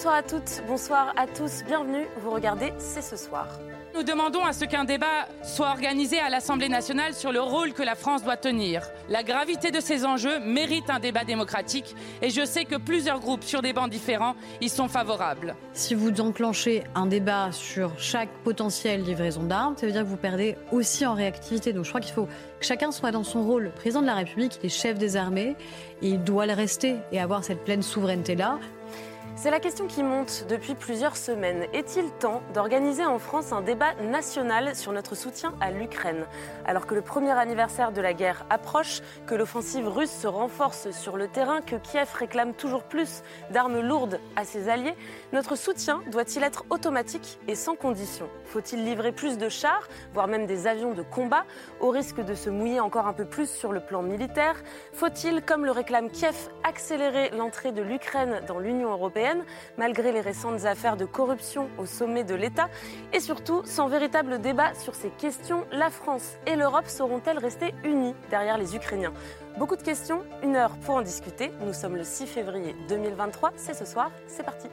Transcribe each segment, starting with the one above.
Bonsoir à toutes, bonsoir à tous, bienvenue, vous regardez C'est ce soir. Nous demandons à ce qu'un débat soit organisé à l'Assemblée nationale sur le rôle que la France doit tenir. La gravité de ces enjeux mérite un débat démocratique et je sais que plusieurs groupes sur des bancs différents y sont favorables. Si vous enclenchez un débat sur chaque potentielle livraison d'armes, ça veut dire que vous perdez aussi en réactivité. Donc je crois qu'il faut que chacun soit dans son rôle. Le président de la République, il est chef des armées, et il doit le rester et avoir cette pleine souveraineté-là. C'est la question qui monte depuis plusieurs semaines. Est-il temps d'organiser en France un débat national sur notre soutien à l'Ukraine? Alors que le premier anniversaire de la guerre approche, que l'offensive russe se renforce sur le terrain, que Kiev réclame toujours plus d'armes lourdes à ses alliés, notre soutien doit-il être automatique et sans condition? Faut-il livrer plus de chars, voire même des avions de combat, au risque de se mouiller encore un peu plus sur le plan militaire? Faut-il, comme le réclame Kiev, accélérer l'entrée de l'Ukraine dans l'Union européenne? Malgré les récentes affaires de corruption au sommet de l'État. Et surtout, sans véritable débat sur ces questions, la France et l'Europe seront-elles restées unies derrière les Ukrainiens? Beaucoup de questions, une heure pour en discuter. Nous sommes le 6 février 2023, c'est ce soir, c'est parti.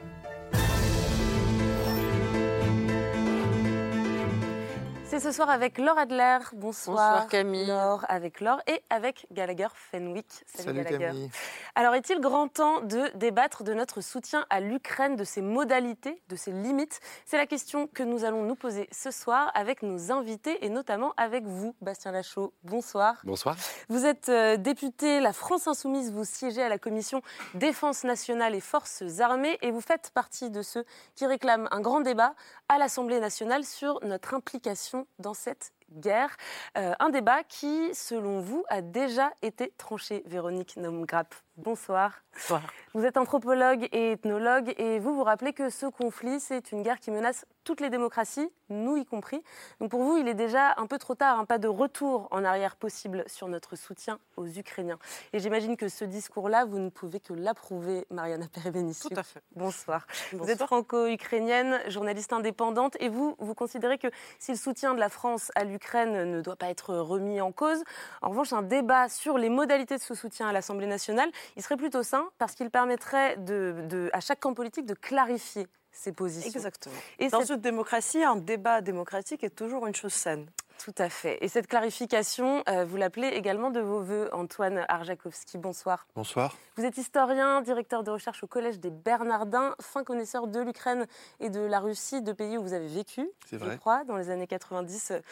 C'est ce soir avec Laure Adler. Bonsoir. Bonsoir Camille. Laure avec Laure et avec Gallagher Fenwick. Salut, Gallagher. Alors est-il grand temps de débattre de notre soutien à l'Ukraine, de ses modalités, de ses limites? C'est la question que nous allons nous poser ce soir avec nos invités et notamment avec vous, Bastien Lachaud. Bonsoir. Bonsoir. Vous êtes euh, député La France Insoumise, vous siégez à la commission Défense nationale et Forces armées et vous faites partie de ceux qui réclament un grand débat à l'Assemblée nationale sur notre implication dans cette guerre. Euh, un débat qui, selon vous, a déjà été tranché. Véronique Nomgrap, bonsoir. Bonsoir. Vous êtes anthropologue et ethnologue et vous vous rappelez que ce conflit, c'est une guerre qui menace toutes les démocraties, nous y compris. Donc pour vous, il est déjà un peu trop tard, un pas de retour en arrière possible sur notre soutien aux Ukrainiens. Et j'imagine que ce discours-là, vous ne pouvez que l'approuver, Mariana Perevenissou. Tout à fait. Bonsoir. Bonsoir. Vous êtes franco-ukrainienne, journaliste indépendante, et vous, vous considérez que si le soutien de la France à l'Ukraine ne doit pas être remis en cause, en revanche, un débat sur les modalités de ce soutien à l'Assemblée nationale, il serait plutôt sain parce qu'il permettrait de, de- à chaque camp politique de clarifier ses positions. Exactement. Et Dans cette- une démocratie, un débat démocratique est toujours une chose saine. Tout à fait. Et cette clarification, euh, vous l'appelez également de vos voeux, Antoine Arjakovski. Bonsoir. Bonsoir. Vous êtes historien, directeur de recherche au Collège des Bernardins, fin connaisseur de l'Ukraine et de la Russie, deux pays où vous avez vécu, je crois, dans les années 90-2000.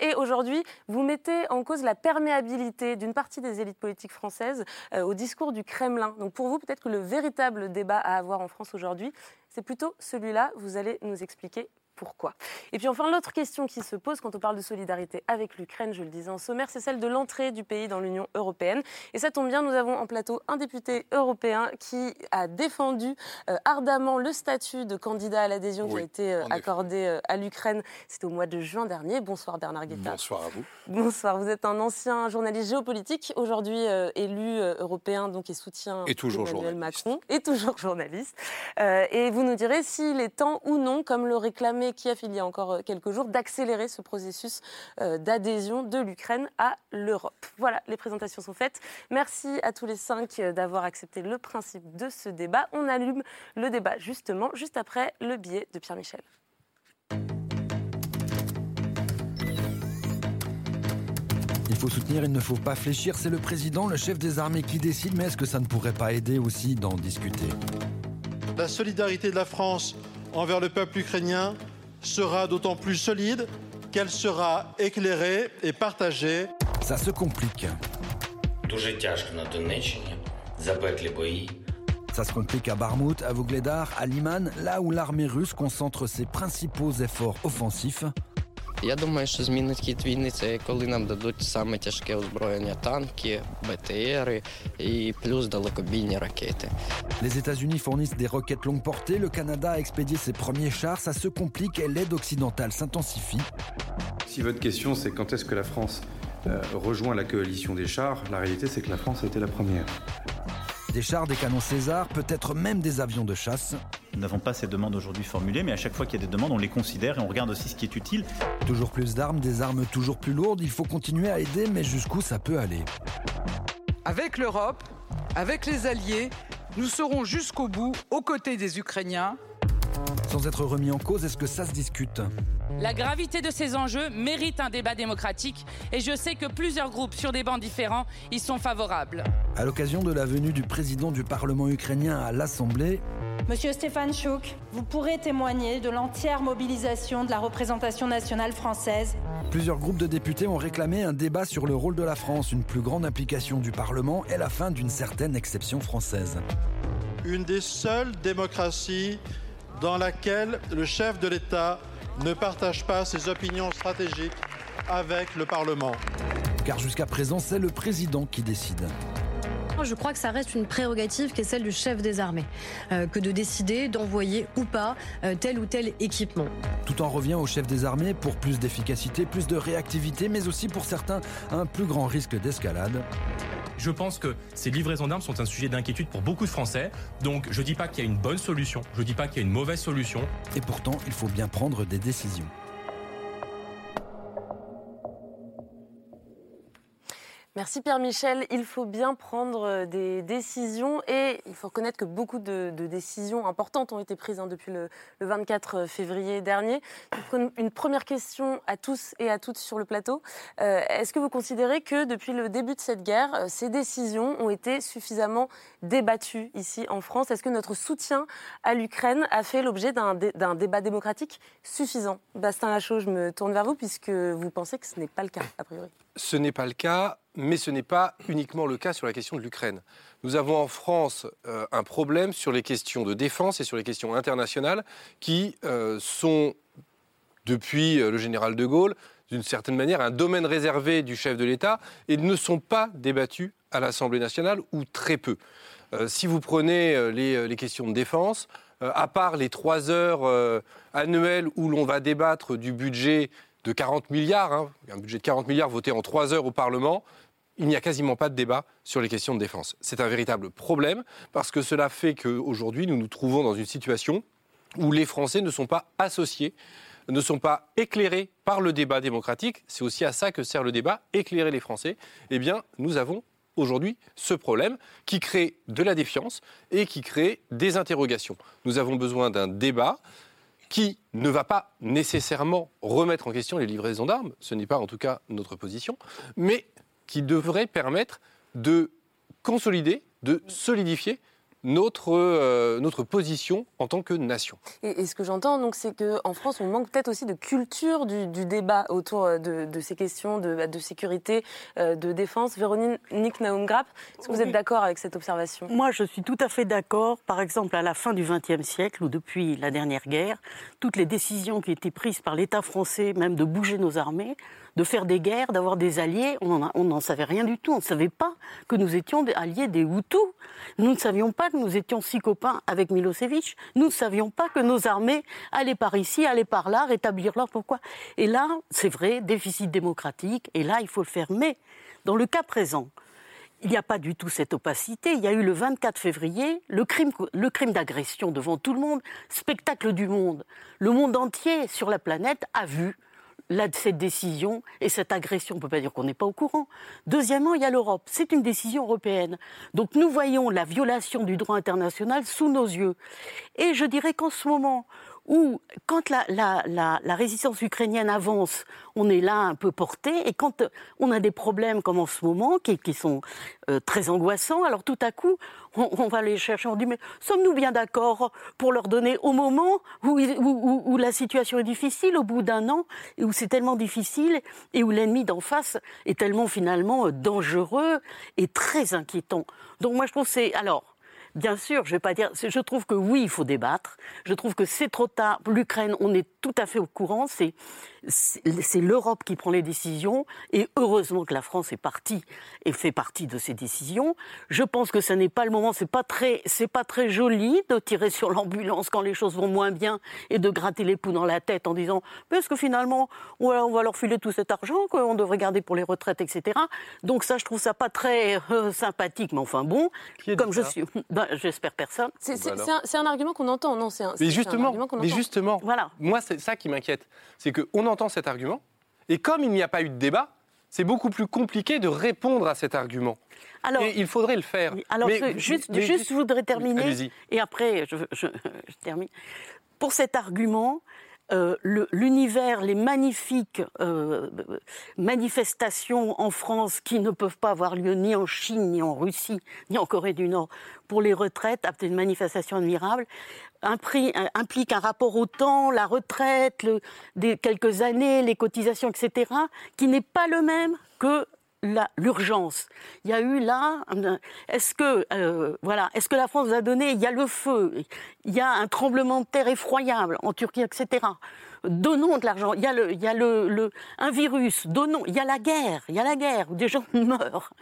Et aujourd'hui, vous mettez en cause la perméabilité d'une partie des élites politiques françaises euh, au discours du Kremlin. Donc pour vous, peut-être que le véritable débat à avoir en France aujourd'hui, c'est plutôt celui-là. Vous allez nous expliquer pourquoi. Et puis enfin, l'autre question qui se pose quand on parle de solidarité avec l'Ukraine, je le disais en sommaire, c'est celle de l'entrée du pays dans l'Union européenne. Et ça tombe bien, nous avons en plateau un député européen qui a défendu euh, ardemment le statut de candidat à l'adhésion qui a été euh, accordé euh, à l'Ukraine. C'était au mois de juin dernier. Bonsoir Bernard Guetta. Bonsoir à vous. Bonsoir, vous êtes un ancien journaliste géopolitique, aujourd'hui élu européen donc et soutien Et toujours Emmanuel. Macron, et toujours journaliste. Et vous nous direz s'il est temps ou non, comme le réclamait Kiev il y a encore euh, quelques jours, d'accélérer ce processus euh, d'adhésion de l'Ukraine à l'Europe. Voilà, les présentations sont faites. Merci à tous les cinq euh, d'avoir accepté le principe de ce débat. On allume le débat justement juste après le billet de Pierre Michel. Il faut soutenir, il ne faut pas fléchir. C'est le président, le chef des armées qui décide, mais est-ce que ça ne pourrait pas aider aussi d'en discuter? La solidarité de la France envers le peuple ukrainien sera d'autant plus solide qu'elle sera éclairée et partagée. Ça se complique. Ça se complique à Barmout, à Vougledar, à Liman, là où l'armée russe concentre ses principaux efforts offensifs. Я думаю, що змінить хід війни це коли нам дадуть саме тяжке озброєння танки, БТРи і плюс далекобійні ракети. Les États-Unis fournissent des roquettes longue portée, le Canada a expédié ses premiers chars, ça se complique et l'aide occidentale s'intensifie. Si votre question c'est quand est-ce que la France euh, rejoint la coalition des chars, la réalité c'est que la France a été la première. Des chars, des canons César, peut-être même des avions de chasse. Nous n'avons pas ces demandes aujourd'hui formulées, mais à chaque fois qu'il y a des demandes, on les considère et on regarde aussi ce qui est utile. Toujours plus d'armes, des armes toujours plus lourdes, il faut continuer à aider, mais jusqu'où ça peut aller Avec l'Europe, avec les alliés, nous serons jusqu'au bout aux côtés des Ukrainiens. Sans être remis en cause, est-ce que ça se discute La gravité de ces enjeux mérite un débat démocratique et je sais que plusieurs groupes sur des bancs différents y sont favorables. À l'occasion de la venue du président du Parlement ukrainien à l'Assemblée, Monsieur Stéphane Chouk, vous pourrez témoigner de l'entière mobilisation de la représentation nationale française. plusieurs groupes de députés ont réclamé un débat sur le rôle de la France, une plus grande implication du Parlement et la fin d'une certaine exception française. Une des seules démocraties dans laquelle le chef de l'État ne partage pas ses opinions stratégiques avec le Parlement. Car jusqu'à présent, c'est le président qui décide. Je crois que ça reste une prérogative qui est celle du chef des armées, euh, que de décider d'envoyer ou pas euh, tel ou tel équipement. Tout en revient au chef des armées pour plus d'efficacité, plus de réactivité, mais aussi pour certains un plus grand risque d'escalade. Je pense que ces livraisons d'armes sont un sujet d'inquiétude pour beaucoup de Français. Donc je ne dis pas qu'il y a une bonne solution, je ne dis pas qu'il y a une mauvaise solution. Et pourtant, il faut bien prendre des décisions. Merci Pierre Michel. Il faut bien prendre euh, des décisions et il faut reconnaître que beaucoup de, décisions importantes ont été prises hein, depuis le, le, 24 février dernier. Une première question à tous et à toutes sur le plateau. Euh, Est-ce que vous considérez que depuis le début de cette guerre, euh, ces décisions ont été suffisamment débattues ici en France? Est-ce que notre soutien à l'Ukraine a fait l'objet d'un dé, débat démocratique suffisant? Bastien Lachaud, je me tourne vers vous puisque vous pensez que ce n'est pas le cas, a priori. Ce n'est pas le cas mais ce n'est pas uniquement le cas sur la question de l'Ukraine. Nous avons en France euh, un problème sur les questions de défense et sur les questions internationales qui euh, sont, depuis euh, le général de Gaulle, d'une certaine manière, un domaine réservé du chef de l'État et ne sont pas débattus à l'Assemblée nationale ou très peu. Si vous prenez les, questions de défense, à part les trois heures annuelles où l'on va débattre du budget de 40 milliards, hein, un budget de 40 milliards voté en trois heures au Parlement, il n'y a quasiment pas de débat sur les questions de défense. C'est un véritable problème parce que cela fait qu'aujourd'hui, nous nous trouvons dans une situation où les Français ne sont pas associés, ne sont pas éclairés par le débat démocratique. C'est aussi à ça que sert le débat, éclairer les Français. Eh bien, nous avons aujourd'hui ce problème qui crée de la défiance et qui crée des interrogations. Nous avons besoin d'un débat qui ne va pas nécessairement remettre en question les livraisons d'armes, ce n'est pas en tout cas notre position, mais qui devrait permettre de consolider, de solidifier notre, euh, notre position en tant que nation. Et, et ce que j'entends, donc, c'est qu'en France, on manque peut-être aussi de culture du, du débat autour de, de, ces questions de, de sécurité, euh, de défense. Véronique Naum-Grapp, est-ce que vous êtes d'accord avec cette observation? Moi, je suis tout à fait d'accord. Par exemple, à la fin du XXe siècle ou depuis la dernière guerre, toutes les décisions qui étaient prises par l'État français, même de bouger nos armées, de faire des guerres, d'avoir des alliés, on n'en savait rien du tout. On ne savait pas que nous étions des alliés des Hutus. Nous ne savions pas nous étions si copains avec Milosevic. Nous ne savions pas que nos armées allaient par ici, allaient par là, rétablir l'ordre. Pourquoi Et là, c'est vrai, déficit démocratique. Et là, il faut le faire. Mais dans le cas présent, il n'y a pas du tout cette opacité. Il y a eu le 24 février le crime d'agression devant tout le monde, spectacle du monde. Le monde entier sur la planète a vu là, cette décision et cette agression. On ne peut pas dire qu'on n'est pas au courant. Deuxièmement, il y a l'Europe. C'est une décision européenne. Donc nous voyons la violation du droit international sous nos yeux. Et je dirais qu'en ce moment où, quand la, la, la, la, résistance ukrainienne avance, on est là un peu porté, et quand on a des problèmes comme en ce moment, qui, qui sont euh, très angoissants, alors tout à coup, on, on, va les chercher, on dit, mais sommes-nous bien d'accord pour leur donner au moment où, où, où la situation est difficile, au bout d'un an, et où c'est tellement difficile, et où l'ennemi d'en face est tellement finalement dangereux et très inquiétant. Donc moi je trouve c'est... Alors, Bien sûr, je vais pas dire. Je trouve que oui, il faut débattre. Je trouve que c'est trop tard. L'Ukraine, on est tout à fait au courant. C'est c'est l'Europe qui prend les décisions, et heureusement que la France est partie et fait partie de ces décisions. Je pense que ce n'est pas le moment, c'est pas très, c'est pas très joli de tirer sur l'ambulance quand les choses vont moins bien et de gratter les poux dans la tête en disant, est-ce que finalement, on va leur filer tout cet argent qu'on devrait garder pour les retraites, etc. Donc ça, je trouve ça pas très euh, sympathique, mais enfin bon, comme je suis, ben, j'espère personne. C'est un, argument qu'on entend, non C'est un, mais justement, argument qu'on mais justement, voilà. moi c'est ça qui m'inquiète, c'est qu'on entend cet argument, et comme il n'y a pas eu de débat, c'est beaucoup plus compliqué de répondre à cet argument. Alors, et il faudrait le faire. Alors, juste, juste, je voudrais terminer, et après, je, je, termine. Pour cet argument, euh, l'univers, les magnifiques euh, manifestations en France qui ne peuvent pas avoir lieu ni en Chine, ni en Russie, ni en Corée du Nord pour les retraites, une manifestation admirable, implique un rapport au temps, la retraite, des quelques années, les cotisations, etc., qui n'est pas le même que l'urgence. Il y a eu là, est-ce que euh, est-ce que la France a donné Il y a le feu, il y a un tremblement de terre effroyable en Turquie, etc donnons de l'argent. Il y a, le, il y a le, un virus, donnons. Il y a la guerre, il y a la guerre où des gens meurent.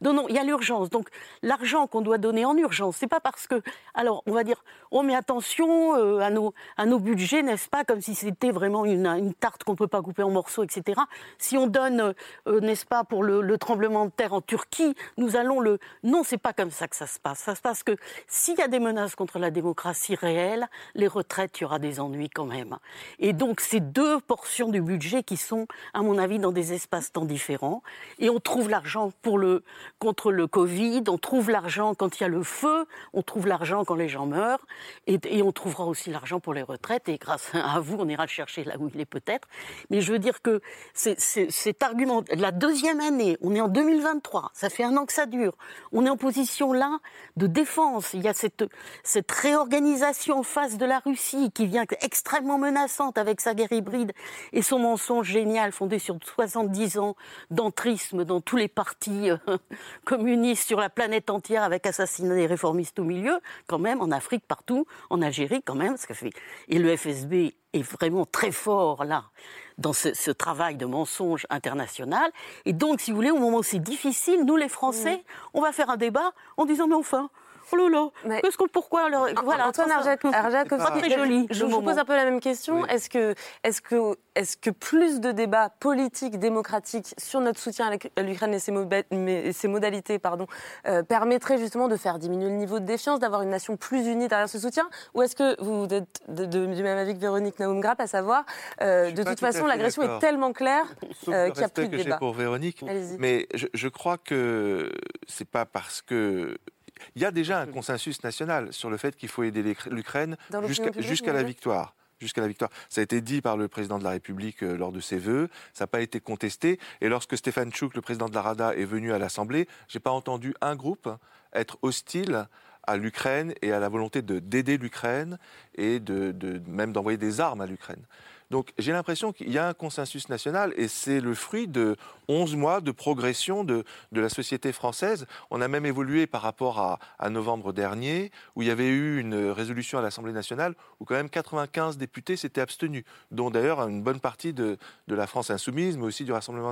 Donnons, il y a l'urgence. Donc l'argent qu'on doit donner en urgence, c'est pas parce que. Alors on va dire, on oh, met attention euh, à, nos, à nos budgets, n'est-ce pas, comme si c'était vraiment une, une tarte qu'on peut pas couper en morceaux, etc. Si on donne, euh, n'est-ce pas, pour le, le, tremblement de terre en Turquie, nous allons le. Non, c'est pas comme ça que ça se passe. Ça se passe que s'il y a des menaces contre la démocratie réelle, les retraites, il y aura des ennuis quand même. Et donc, c'est deux portions du budget qui sont, à mon avis, dans des espaces-temps différents. Et on trouve l'argent pour le, contre le Covid, on trouve l'argent quand il y a le feu, on trouve l'argent quand les gens meurent, et, on trouvera aussi l'argent pour les retraites. Et grâce à vous, on ira le chercher là où il est peut-être. Mais je veux dire que c'est, cet argument, la deuxième année, on est en 2023, ça fait un an que ça dure, on est en position là de défense. Il y a cette, cette réorganisation face de la Russie qui vient extrêmement menaçante avec sa guerre hybride et son mensonge génial fondé sur 70 ans d'entrisme dans tous les partis euh, communistes sur la planète entière avec assassinat des réformistes au milieu, quand même, en Afrique, partout, en Algérie, quand même. Ce fait. Et le FSB est vraiment très fort là dans ce, ce, travail de mensonge international. Et donc, si vous voulez, au moment où c'est difficile, nous les Français, on va faire un débat en disant mais enfin, Oh là là, qu'est-ce qu'on, pourquoi alors Voilà, Antoine Arjakovski, très joli. Je, vous pose un peu la même question. Est-ce que, est-ce que, est-ce que plus de débats politiques, démocratiques sur notre soutien à l'Ukraine et ses, modalités, pardon, euh, permettrait justement de faire diminuer le niveau de défiance, d'avoir une nation plus unie derrière ce soutien? Ou est-ce que vous êtes de, du même avis que Véronique Naumgrap, à savoir, euh, de toute façon, l'agression est tellement claire euh, qu'il n'y a plus de débat. pour Véronique, mais je, je crois que c'est pas parce que il y a déjà un consensus national sur le fait qu'il faut aider l'Ukraine jusqu'à la victoire jusqu'à la victoire. Ça a été dit par le président de la République euh, lors de ses vœux, ça n'a pas été contesté. Et lorsque Stéphane Tchouk, le président de la Rada, est venu à l'Assemblée, j'ai pas entendu un groupe être hostile à l'Ukraine et à la volonté d'aider l'Ukraine et de, de même d'envoyer des armes à l'Ukraine. Donc j'ai l'impression qu'il y a un consensus national et c'est le fruit de 11 mois de progression de, de, la société française. On a même évolué par rapport à, novembre dernier, où il y avait eu une résolution à l'Assemblée nationale où quand même 95 députés s'étaient abstenus, dont d'ailleurs une bonne partie de, de, la France insoumise, mais aussi du Rassemblement.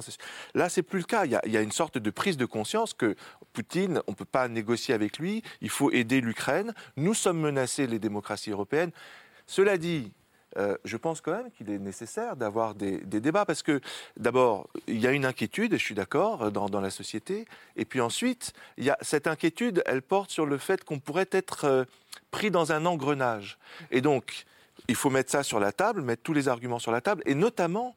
Là, c'est plus le cas. Il y, a, il y, a, une sorte de prise de conscience que Poutine, on ne peut pas négocier avec lui, il faut aider l'Ukraine. Nous sommes menacés, les démocraties européennes. Cela dit, euh, je pense quand même qu'il est nécessaire d'avoir des, débats parce que d'abord, il y a une inquiétude, et je suis d'accord, dans, dans, la société, et puis ensuite, il y a, cette inquiétude, elle porte sur le fait qu'on pourrait être euh, pris dans un engrenage. Et donc, il faut mettre ça sur la table, mettre tous les arguments sur la table, et notamment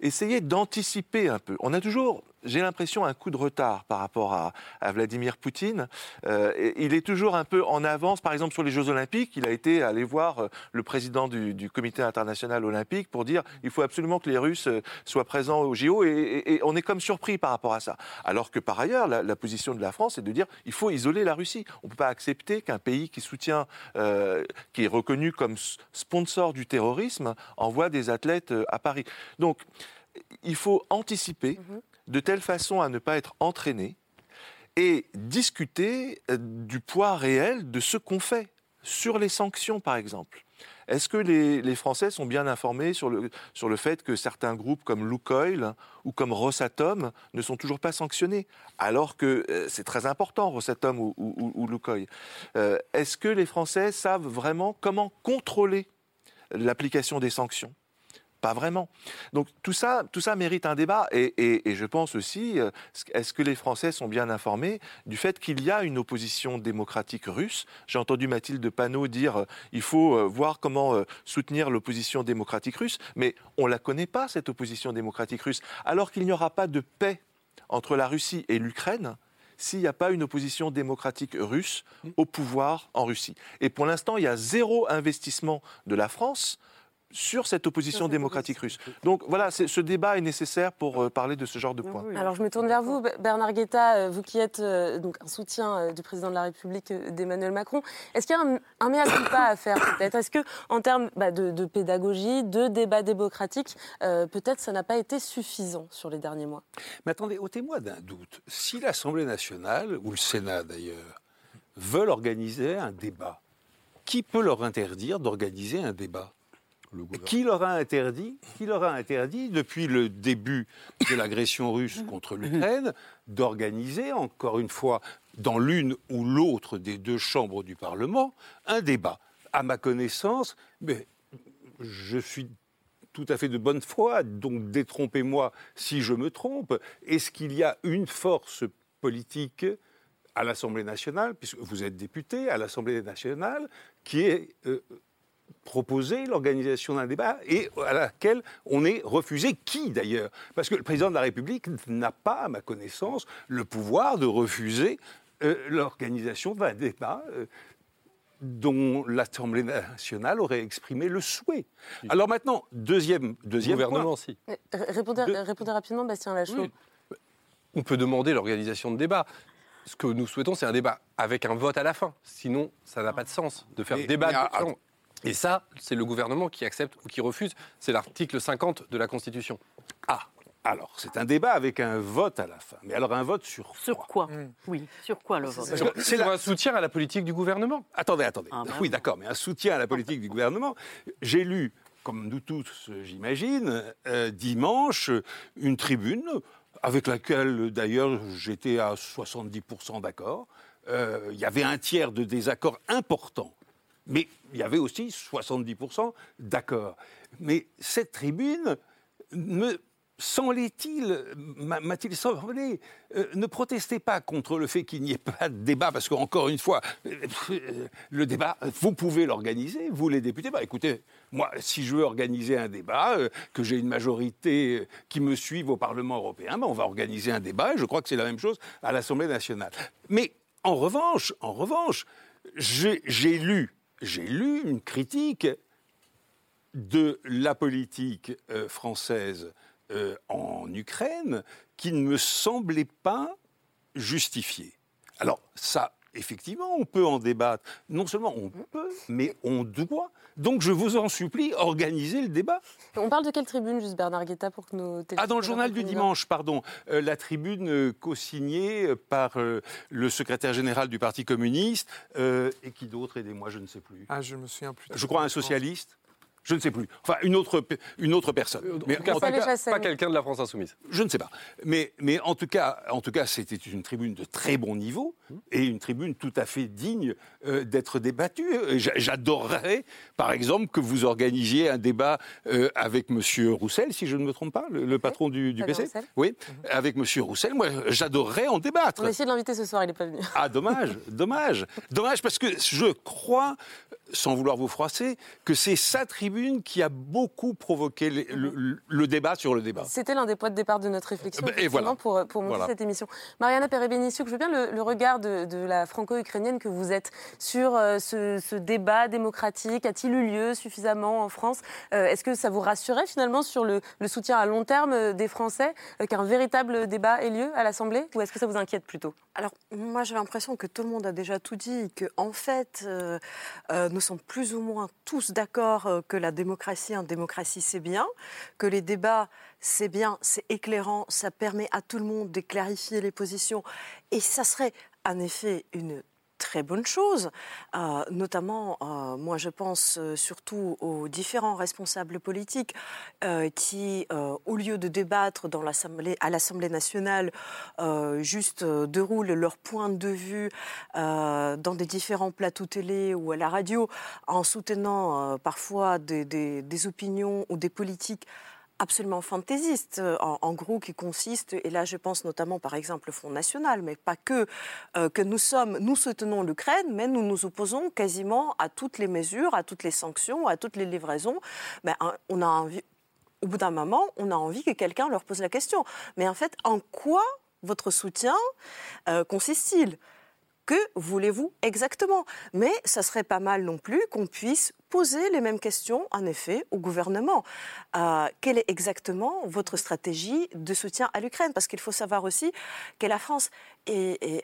essayer d'anticiper un peu. On a toujours j'ai l'impression, un coup de retard par rapport à, Vladimir Poutine. Euh, il est toujours un peu en avance, par exemple sur les Jeux Olympiques. Il a été allé voir euh, le président du, Comité international olympique pour dire il faut absolument que les Russes euh, soient présents au JO, et, on est comme surpris par rapport à ça. Alors que par ailleurs, la, position de la France est de dire il faut isoler la Russie. On ne peut pas accepter qu'un pays qui soutient, qui est reconnu comme sponsor du terrorisme, envoie des athlètes à Paris. Donc, il faut anticiper. -hmm de telle façon à ne pas être entraîné et discuter euh, du poids réel de ce qu'on fait sur les sanctions, par exemple. Est-ce que les, Français sont bien informés sur le, sur le fait que certains groupes comme Lukoil ou comme Rosatom ne sont toujours pas sanctionnés, alors que euh, c'est très important, Rosatom ou, ou, euh, Est-ce que les Français savent vraiment comment contrôler l'application des sanctions? Pas vraiment. Donc tout ça, tout ça mérite un débat. Et, je pense aussi, euh, est-ce que les Français sont bien informés du fait qu'il y a une opposition démocratique russe? J'ai entendu Mathilde Panot dire euh, il faut euh, voir comment soutenir l'opposition démocratique russe, mais on ne la connaît pas, cette opposition démocratique russe. Alors qu'il n'y aura pas de paix entre la Russie et l'Ukraine, s'il n'y a pas une opposition démocratique russe au pouvoir en Russie. Et pour l'instant, il y a zéro investissement de la France sur cette opposition démocratique russe. Donc voilà, ce débat est nécessaire pour euh, parler de ce genre de points. Alors je me tourne vers vous, Bernard Guetta, euh, vous qui êtes euh, donc un soutien du président de la République d'Emmanuel Macron. Est-ce qu'il y a un, un mea culpa à faire peut-être? Est-ce que en termes bah, de, pédagogie, de débat démocratique, peut-être ça n'a pas été suffisant sur les derniers mois? Mais attendez, ôtez-moi d'un doute. Si l'Assemblée nationale, ou le Sénat d'ailleurs, veulent organiser un débat, qui peut leur interdire d'organiser un débat? Qui leur a interdit, depuis le début de l'agression russe contre l'Ukraine d'organiser, encore une fois, dans l'une ou l'autre des deux chambres du Parlement, un débat. À ma connaissance, mais je suis tout à fait de bonne foi, donc détrompez-moi si je me trompe. Est-ce qu'il y a une force politique à l'Assemblée nationale, puisque vous êtes député à l'Assemblée nationale, qui est euh, proposer l'organisation d'un débat et à laquelle on est refusé. Qui d'ailleurs? Parce que le président de la République n'a pas, à ma connaissance, le pouvoir de refuser euh, l'organisation d'un débat. Euh, dont l'Assemblée nationale aurait exprimé le souhait. Alors maintenant, deuxième, deuxième gouvernement, si. Répondez, répondez, rapidement, Bastien Lachaud. On peut demander l'organisation de débat. Ce que nous souhaitons, c'est un débat avec un vote à la fin. Sinon, ça n'a pas de sens de faire débat. Et ça, c'est le gouvernement qui accepte ou qui refuse. C'est l'article 50 de la Constitution. Ah, alors, c'est un débat avec un vote à la fin. Mais alors, un vote sur quoi? Sur quoi? Hmm. Oui, sur quoi le vote? C'est un soutien à la politique du gouvernement. Attendez, attendez. Ah, bah oui, d'accord, mais un soutien à la politique du gouvernement. J'ai lu, comme nous tous, j'imagine, euh, dimanche, une tribune avec laquelle, d'ailleurs, j'étais à 70% d'accord. Euh, il y avait un tiers de désaccord important mais il y avait aussi 70% d'accord. Mais cette tribune me semblait-il, m'a-t-il semblé, euh, ne protestez pas contre le fait qu'il n'y ait pas de débat, parce qu'encore une fois, euh, le débat, vous pouvez l'organiser, vous les députés. Bah, écoutez, moi, si je veux organiser un débat, euh, que j'ai une majorité qui me suive au Parlement européen, bah, on va organiser un débat, et je crois que c'est la même chose à l'Assemblée nationale. Mais en revanche, en revanche, j'ai lu j'ai lu une critique de la politique euh, française euh, en Ukraine qui ne me semblait pas justifiée. Alors ça, effectivement, on peut en débattre. Non seulement on peut, mais on doit. Donc je vous en supplie, organisez le débat. On parle de quelle tribune, juste Bernard Guetta, pour que nos Ah, dans le journal du dimanche, pardon. Euh, la tribune euh, co-signée euh, par le secrétaire général du Parti communiste. et qui d'autre Aidez-moi, je ne sais plus. Ah, je me souviens plus. Je crois un socialiste. Je ne sais plus. Enfin, une autre, une autre personne. Mais en pas, quelqu'un de la France insoumise. Je ne sais pas. Mais, mais en tout cas, en tout cas, c'était une tribune de très bon niveau et une tribune tout à fait digne euh, d'être débattue. J'adorerais, par exemple, que vous organisiez un débat euh, avec Monsieur Roussel, si je ne me trompe pas, le, patron du, PC. Oui, mhm. avec Monsieur Roussel. Moi, j'adorerais en débattre. On a essayé de l'inviter ce soir, il n'est pas venu. Ah, dommage, dommage, dommage, parce que je crois sans vouloir vous froisser, que c'est sa tribune qui a beaucoup provoqué le, débat sur le débat. C'était l'un des points de départ de notre réflexion et voilà. pour, pour monter cette émission. Mariana Perebenissou, je veux bien le, regard de, la franco-ukrainienne que vous êtes sur euh, ce, débat démocratique. A-t-il eu lieu suffisamment en France? Euh, Est-ce que ça vous rassurait finalement sur le, soutien à long terme euh, des Français, qu'un véritable débat ait lieu à l'Assemblée? Ou est-ce que ça vous inquiète plutôt? Alors, moi j'ai l'impression que tout le monde a déjà tout dit, que en fait, nous sommes plus ou moins tous d'accord que la démocratie en démocratie, c'est bien, que les débats, c'est bien, c'est éclairant, ça permet à tout le monde de clarifier les positions. Et ça serait en effet une très bonne chose. Euh, notamment, euh, moi je pense euh, surtout aux différents responsables politiques qui, au lieu de débattre à l'Assemblée nationale, juste déroulent leur point de vue dans des différents plateaux télé ou à la radio en soutenant parfois des opinions ou des politiques absolument fantaisiste, euh, en, gros, qui consiste, et là je pense notamment par exemple au Front National, mais pas que, euh, que nous sommes, nous soutenons l'Ukraine, mais nous nous opposons quasiment à toutes les mesures, à toutes les sanctions, à toutes les livraisons. Ben, on a envie, au bout d'un moment, on a envie que quelqu'un leur pose la question. Mais en fait, en quoi votre soutien euh, consiste-t-il? Que voulez-vous exactement? Mais ça serait pas mal non plus qu'on puisse poser les mêmes questions, en effet, au gouvernement. Euh, quelle est exactement votre stratégie de soutien à l'Ukraine? Parce qu'il faut savoir aussi que la France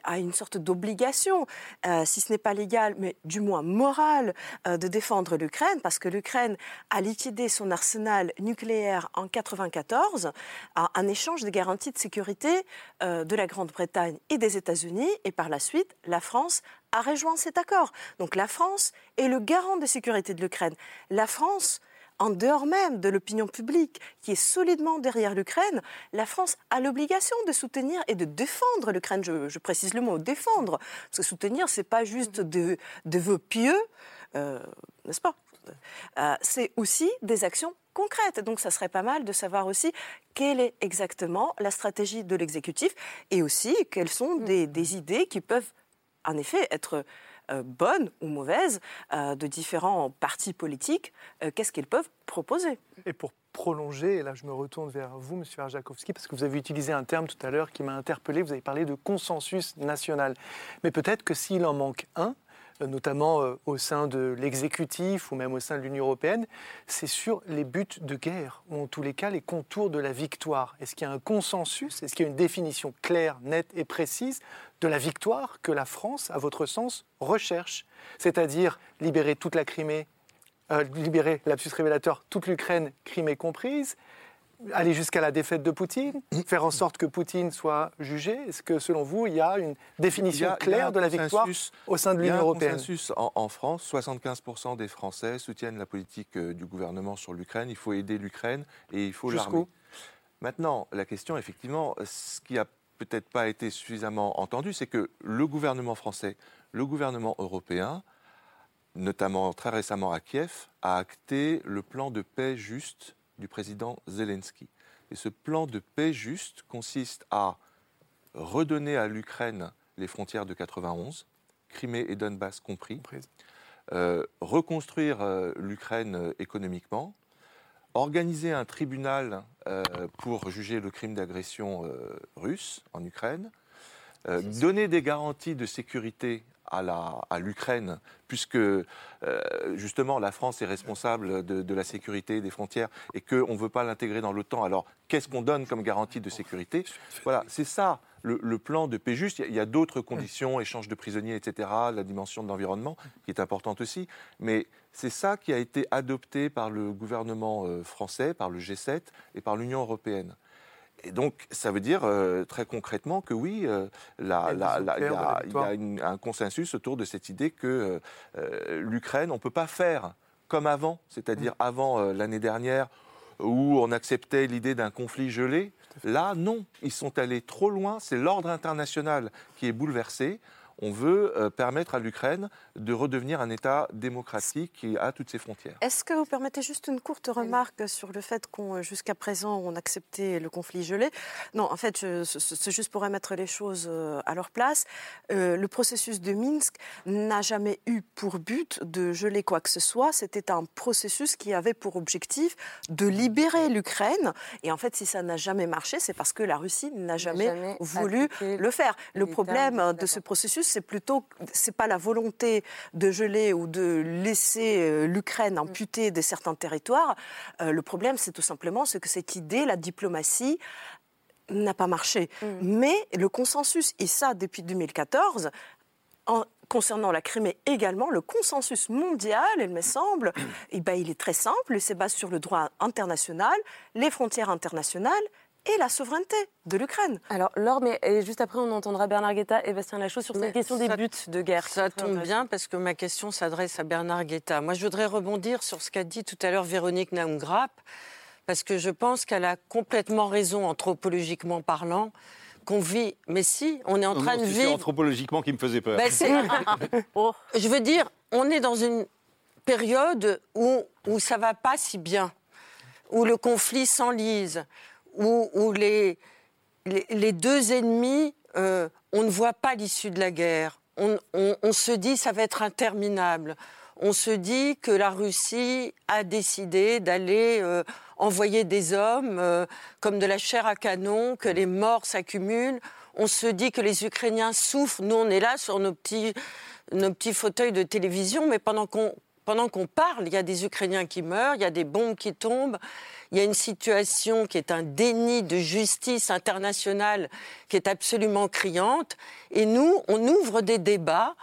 a une sorte d'obligation, euh, si ce n'est pas légal, mais du moins morale, euh, de défendre l'Ukraine, parce que l'Ukraine a liquidé son arsenal nucléaire en 1994 en échange de garanties de sécurité de la Grande-Bretagne et des États-Unis, et par la suite, la France a rejoint cet accord. Donc la France est le garant de sécurité de l'Ukraine. La France, en dehors même de l'opinion publique qui est solidement derrière l'Ukraine, la France a l'obligation de soutenir et de défendre l'Ukraine. Je, précise le mot défendre, parce que soutenir, c'est pas juste de, vœux pieux, euh, n'est-ce pas? Euh, C'est aussi des actions concrètes. Donc, ça serait pas mal de savoir aussi quelle est exactement la stratégie de l'exécutif et aussi quelles sont des idées qui peuvent en effet être euh, bonnes ou mauvaises euh, de différents partis politiques, euh, qu'est-ce qu'ils peuvent proposer? Et pour prolonger, et là je me retourne vers vous, Monsieur Arjakovski, parce que vous avez utilisé un terme tout à l'heure qui m'a interpellé, vous avez parlé de consensus national. Mais peut-être que s'il en manque un, notamment euh, au sein de l'exécutif ou même au sein de l'Union européenne, c'est sur les buts de guerre, ou en tous les cas les contours de la victoire. Est-ce qu'il y a un consensus? Est-ce qu'il y a une définition claire, nette et précise de la victoire que la France, à votre sens, recherche? C'est-à-dire libérer toute la Crimée, euh, libérer, lapsus révélateur, toute l'Ukraine, Crimée comprise, aller jusqu'à la défaite de Poutine, faire en sorte que Poutine soit jugé Est-ce que, selon vous, il y a une définition claire de la victoire au sein de l'Union européenne Il y a un consensus en, France. 75% des Français soutiennent la politique euh, du gouvernement sur l'Ukraine. Il faut aider l'Ukraine et il faut l'armer. Maintenant, la question, effectivement, ce qui a peut-être pas été suffisamment entendu, c'est que le gouvernement français, le gouvernement européen, notamment très récemment à Kiev, a acté le plan de paix juste du président Zelensky. Et ce plan de paix juste consiste à redonner à l'Ukraine les frontières de 91, Crimée et Donbass compris, euh, reconstruire euh, l'Ukraine euh, économiquement, organiser un tribunal pour juger le crime d'agression russe en Ukraine, donner des garanties de sécurité à l'Ukraine, puisque euh, justement la France est responsable de, la sécurité des frontières et qu'on ne veut pas l'intégrer dans l'OTAN. Alors qu'est-ce qu'on donne comme garantie de sécurité? Voilà, c'est ça le, plan de paix juste. Il y a, d'autres conditions, échange de prisonniers, etc., la dimension de l'environnement qui est importante aussi. Mais c'est ça qui a été adopté par le gouvernement euh, français, par le G7 et par l'Union européenne. Et donc, ça veut dire euh, très concrètement que oui, euh, il y a, un consensus autour de cette idée que euh, l'Ukraine, on ne peut pas faire comme avant, c'est-à-dire mm. avant l'année dernière, où on acceptait l'idée d'un conflit gelé. Là, non, ils sont allés trop loin, c'est l'ordre international qui est bouleversé on veut euh, permettre à l'Ukraine de redevenir un État démocratique qui a toutes ses frontières. Est-ce que vous permettez juste une courte remarque sur le fait qu'on, jusqu'à présent, on acceptait le conflit gelé? Non, en fait, c'est juste pour remettre les choses euh, à leur place. Euh, le processus de Minsk n'a jamais eu pour but de geler quoi que ce soit. C'était un processus qui avait pour objectif de libérer l'Ukraine. Et en fait, si ça n'a jamais marché, c'est parce que la Russie n'a jamais voulu le faire. Le problème de ce processus, c'est plutôt, c'est pas la volonté de geler ou de laisser euh, l'Ukraine amputée de certains territoires. Euh, le problème, c'est tout simplement ce que cette idée, la diplomatie, n'a pas marché. Mm. Mais le consensus, et ça depuis 2014, en, concernant la Crimée également, le consensus mondial, il me semble, eh ben, il est très simple, il se base sur le droit international, les frontières internationales et la souveraineté de l'Ukraine. Alors, Laure, mais juste après, on entendra Bernard Guetta et Bastien Lachaud sur cette question des buts de guerre. Ça tombe bien parce que ma question s'adresse à Bernard Guetta. Moi, je voudrais rebondir sur ce qu'a dit tout à l'heure Véronique Naumgrap, parce que je pense qu'elle a complètement raison, anthropologiquement parlant qu'on vit. Mais si, on est en train de vivre. C'est anthropologiquement qui me faisait peur. Ben, oh. Je veux dire, on est dans une période où, où ça va pas si bien, où le conflit s'enlise, où, les, deux ennemis, euh, on ne voit pas l'issue de la guerre. On, on, se dit ça va être interminable. On se dit que la Russie a décidé d'aller euh, envoyer des hommes euh, comme de la chair à canon, que les morts s'accumulent. On se dit que les Ukrainiens souffrent. Nous, on est là sur nos petits, nos petits fauteuils de télévision, mais pendant qu'on pendant qu'on parle, il y a des Ukrainiens qui meurent, il y a des bombes qui tombent, il y a une situation qui est un déni de justice internationale qui est absolument criante. Et nous, on ouvre des débats.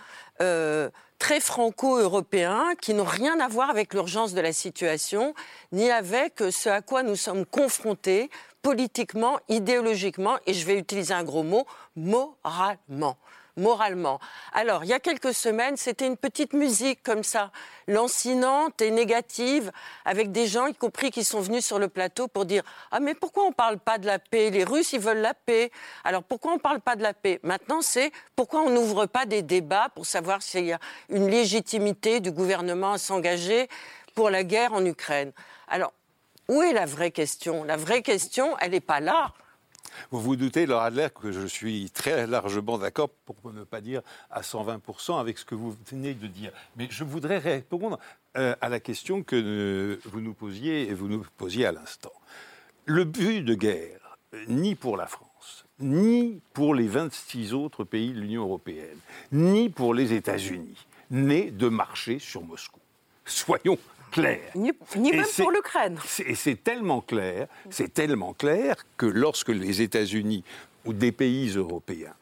Euh, très franco-européens qui n'ont rien à voir avec l'urgence de la situation, ni avec ce à quoi nous sommes confrontés politiquement, idéologiquement, et je vais utiliser un gros mot, moralement moralement. Alors, il y a quelques semaines, c'était une petite musique comme ça, lancinante et négative, avec des gens, y compris qui sont venus sur le plateau pour dire Ah, mais pourquoi on ne parle pas de la paix? Les Russes, ils veulent la paix. Alors, pourquoi on ne parle pas de la paix? Maintenant, c'est pourquoi on n'ouvre pas des débats pour savoir s'il y a une légitimité du gouvernement à s'engager pour la guerre en Ukraine. Alors, où est la vraie question? La vraie question, elle n'est pas là. Vous vous doutez, Laura Adler, que je suis très largement d'accord, pour ne pas dire à 120%, avec ce que vous venez de dire. Mais je voudrais répondre euh, à la question que vous nous posiez et vous nous posiez à l'instant. Le but de guerre, ni pour la France, ni pour les 26 autres pays de l'Union européenne, ni pour les États-Unis, n'est de marcher sur Moscou. Soyons clair. Ni, même pour l'Ukraine. Et c'est tellement clair, c'est tellement clair que lorsque les États-Unis ou des pays européens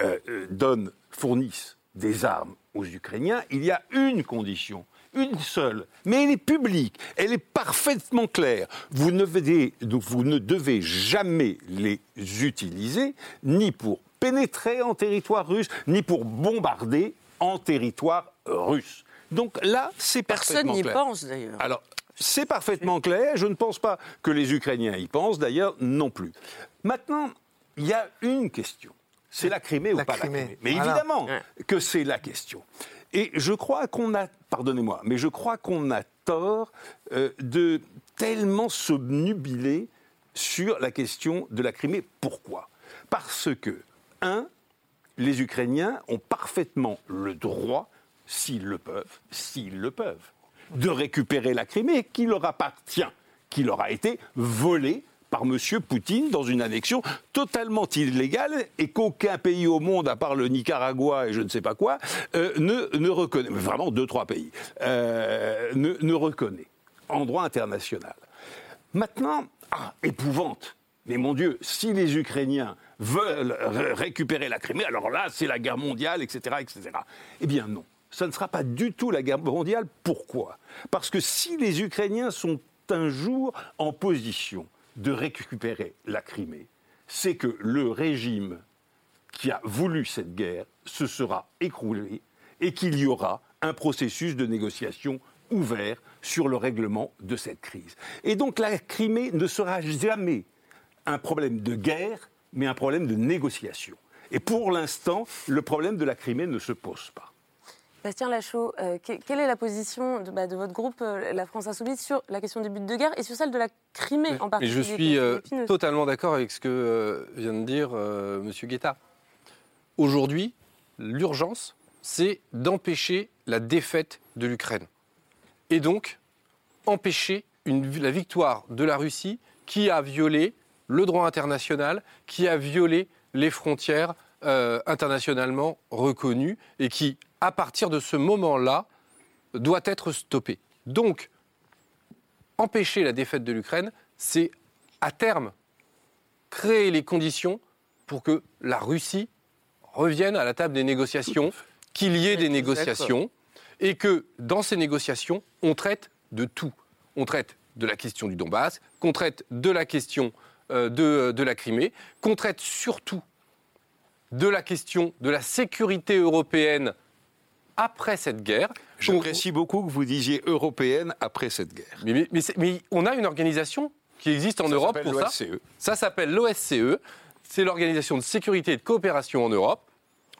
euh, euh, donnent, fournissent des armes aux Ukrainiens, il y a une condition, une seule, mais elle est publique, elle est parfaitement claire. Vous ne, devez, vous ne devez jamais les utiliser ni pour pénétrer en territoire russe, ni pour bombarder en territoire russe. Donc là, c'est. Personne n'y pense d'ailleurs. Alors, c'est parfaitement clair. Je ne pense pas que les Ukrainiens y pensent d'ailleurs non plus. Maintenant, il y a une question. C'est la Crimée ou pas la Crimée Mais évidemment que c'est la question. Et je crois qu'on a, pardonnez-moi, mais je crois qu'on a tort euh, de tellement s'obnubiler sur la question de la Crimée. Pourquoi? Parce que, un, les Ukrainiens ont parfaitement le droit s'ils le peuvent, s'ils le peuvent, de récupérer la Crimée qui leur appartient, qui leur a été volée par M. Poutine dans une annexion totalement illégale et qu'aucun pays au monde, à part le Nicaragua et je ne sais pas quoi, euh, ne, reconnaît, vraiment deux, trois pays, euh, ne, ne, reconnaît en droit international. Maintenant, ah, épouvante, mais mon Dieu, si les Ukrainiens veulent récupérer la Crimée, alors là, c'est la guerre mondiale, etc., etc. Eh bien non ça ne sera pas du tout la guerre mondiale. Pourquoi? Parce que si les Ukrainiens sont un jour en position de récupérer la Crimée, c'est que le régime qui a voulu cette guerre se sera écroulé et qu'il y aura un processus de négociation ouvert sur le règlement de cette crise. Et donc la Crimée ne sera jamais un problème de guerre, mais un problème de négociation. Et pour l'instant, le problème de la Crimée ne se pose pas. Bastien Lachaud, euh, quelle est la position de, bah, votre groupe, euh, la France Insoumise, sur la question des buts de guerre et sur celle de la Crimée en particulier? Je suis euh, totalement d'accord avec ce que vient de dire M. Guetta. Aujourd'hui, l'urgence, c'est d'empêcher la défaite de l'Ukraine. Et donc, empêcher la victoire de la Russie qui a violé le droit international, qui a violé les frontières internationalement reconnues et qui à partir de ce moment-là, doit être stoppé. Donc, empêcher la défaite de l'Ukraine, c'est à terme créer les conditions pour que la Russie revienne à la table des négociations, qu'il y ait des négociations, et que dans ces négociations, on traite de tout. On traite de la question du Donbass, qu'on traite de la question euh, de, de la Crimée, qu'on traite surtout de la question de la sécurité européenne après cette guerre. J'apprécie beaucoup que vous disiez européenne après cette guerre. Mais, mais- mais c'est- mais on a une organisation qui existe en Ça Europe pour ça. l'OSCE. Ça s'appelle l'OSCE. C'est l'organisation de sécurité et de coopération en Europe.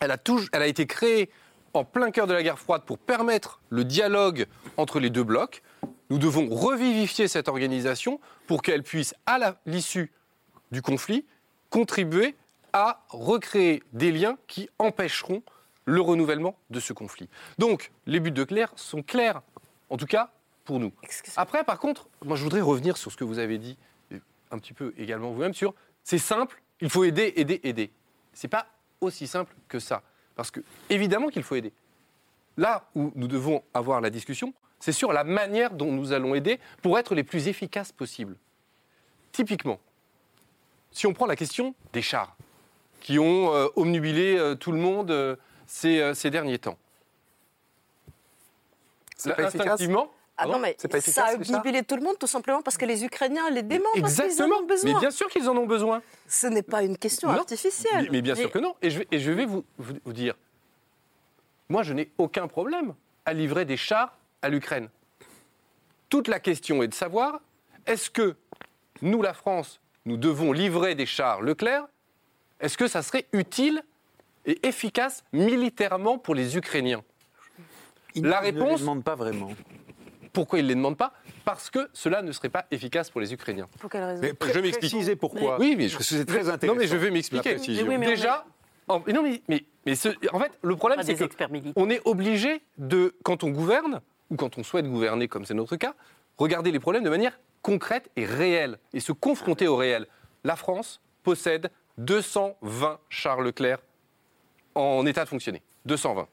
Elle a, touj- elle a été créée en plein cœur de la guerre froide pour permettre le dialogue entre les deux blocs. Nous devons revivifier cette organisation pour qu'elle puisse, à l'issue du conflit, contribuer à recréer des liens qui empêcheront le renouvellement de ce conflit. Donc, les buts de Claire sont clairs, en tout cas pour nous. Après, par contre, moi je voudrais revenir sur ce que vous avez dit, et un petit peu également vous-même, sur c'est simple, il faut aider, aider, aider. C'est pas aussi simple que ça. Parce que, évidemment qu'il faut aider. Là où nous devons avoir la discussion, c'est sur la manière dont nous allons aider pour être les plus efficaces possibles. Typiquement, si on prend la question des chars, qui ont euh, omnubilé euh, tout le monde euh, ces, euh, ces derniers temps. C'est pas efficace Ah non, mais ça a obnubilé tout le monde tout simplement parce que les Ukrainiens les démentent parce qu'ils en Exactement. ont besoin. Mais bien sûr qu'ils en ont besoin. Ce n'est pas une question Non. artificielle. Mais, mais bien sûr que non. Et je vais, et je vais vous, vous- vous dire, moi je n'ai aucun problème à livrer des chars à l'Ukraine. Toute la question est de savoir, est-ce que nous, la France, nous devons livrer des chars Leclerc? Est-ce que ça serait utile et efficace militairement pour les Ukrainiens La ne les réponse, demande pas vraiment. pourquoi ils ne les demandent pas? Parce que cela ne serait pas efficace pour les Ukrainiens. Pour quelle raison? Mais je m'explique. pourquoi. Oui, mais je, c'est très Non, intéressant, mais je vais m'expliquer. oui, Déjà, en, non, mais, mais, mais ce- en fait, le problème, c'est des que experts militaires. on est obligé de, quand on gouverne ou quand on souhaite gouverner, comme c'est notre cas, regarder les problèmes de manière concrète et réelle et se confronter au réel. La France possède 220 chars Leclerc en état de fonctionner. 220.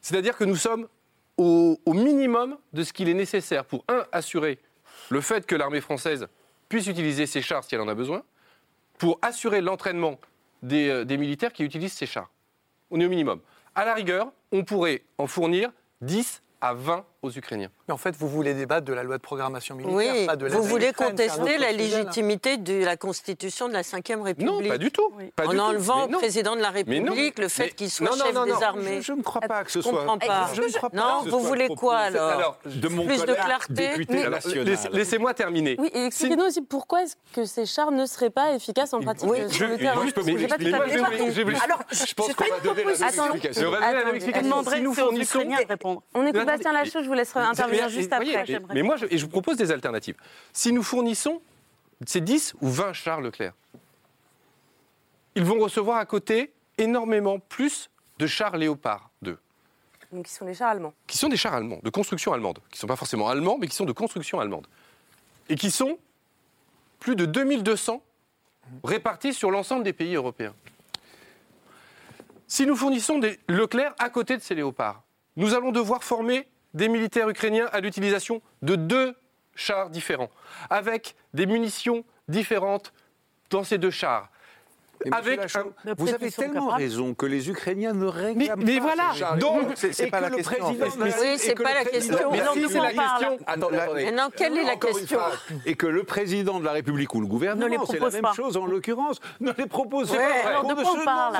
C'est-à-dire que nous sommes au, minimum de ce qu'il est nécessaire pour, un, assurer le fait que l'armée française puisse utiliser ses chars si elle en a besoin, pour assurer l'entraînement des, euh, militaires qui utilisent ces chars. On est au minimum. À la rigueur, on pourrait en fournir 10 à 20 aux Ukrainiens. Mais en fait, vous voulez débattre de la loi de programmation militaire, Oui, pas de la vous voulez contester la légitimité de la constitution de la Ve République. Non, pas du tout. Pas en du enlevant au président de la. République le fait Mais- qu'il soit non, non, chef non, des non. armées. Je, je ne crois pas que ce soit. pas. Je ne crois pas Non, vous voulez le quoi, alors de mon Plus de clarté Laissez-moi terminer. Oui, et expliquez-nous aussi pourquoi est-ce que ces chars ne seraient pas efficaces en pratique Oui, je- sur le je- terrain Alors, Je pense qu'on va donner la même Attends, explication. On va donner la même Attendez, explication. demanderait Si nous fournissons-. On écoute Mais Bastien Lachaud, vous laisserai intervenir Mais- juste après. mais, mais moi, je, et je vous propose des alternatives. Si nous fournissons ces 10 ou 20 chars Leclerc, ils vont recevoir à côté énormément plus de chars Léopard 2, Donc, ils sont les chars allemands. qui sont des chars allemands, de construction allemande, qui ne sont pas forcément allemands, mais qui sont de construction allemande. Et qui sont plus de 2200 répartis sur l'ensemble des pays européens. Si nous fournissons des Leclerc à côté de ces léopards, nous allons devoir former des militaires ukrainiens à l'utilisation de deux chars différents, avec des munitions différentes dans ces deux chars. Mais monsieur Avec Lachaud, un- vous avez tellement raison que les Ukrainiens ne réclament Mais- mais pas voilà, ces chars. donc, c'est- Et pas que la le question, Oui, et c'est que pas le la président- question. Mais Non, si, nous, c'est la question. Attendez, attendez. Mais non, quelle est la question. Et que le président de la République ou le Ne les gouvernement, c'est la propose même pas. chose en l'occurrence, ne les propose Ouais, pas. de quoi on parle,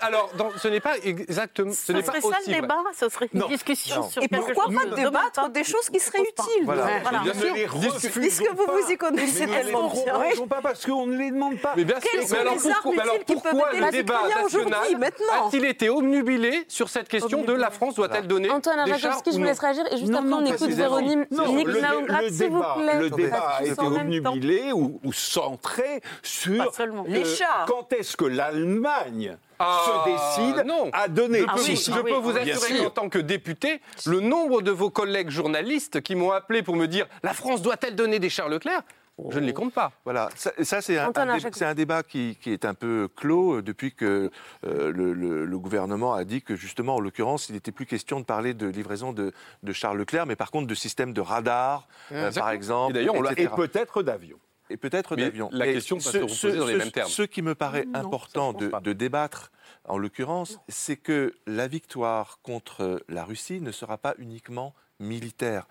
Alors, ce n'est pas exactement, ce n'est pas serait ça aussi le débat Ce serait une Non. discussion Non. sur Et pourquoi pas débattre des choses qui seraient utiles Voilà. Voilà. Bien sûr. les Discu- Puisque vous vous y connaissez Mais tellement bien. proposons pas parce qu'on ne les demande pas. Mais alors les pourquoi, mais alors le débat national a-t-il été omnubilé sur cette question de la France doit-elle donner Antoine des chars Rajakowski, je ou vous laisse réagir. Et juste après, on écoute. Véronique s'il vous débat, plaît. le débat a été obnubilé ou, centré sur Les chars. quand est-ce que l'Allemagne Ah, se décide non. à donner. Je Ah peux, oui, je ah peux oui, vous bien assurer qu'en tant que député, le nombre de vos collègues journalistes qui m'ont appelé pour me dire la France doit-elle donner des chars Leclerc Je ne les compte pas. Voilà, ça, ça, c'est un, dé- débat qui, qui est un peu clos euh, depuis que euh, le, le- le gouvernement a dit que justement, en l'occurrence, il n'était plus question de parler de livraison de, de Charles Leclerc, mais par contre de systèmes de radar, euh, Exactement. par exemple. Et d'ailleurs, Et peut-être d'avions. et peut-être d'avions. la question peut ce- se reposer dans les mêmes termes. Ce qui me paraît Non, important de débattre, en l'occurrence, c'est que la victoire contre la Russie ne sera pas uniquement militaire.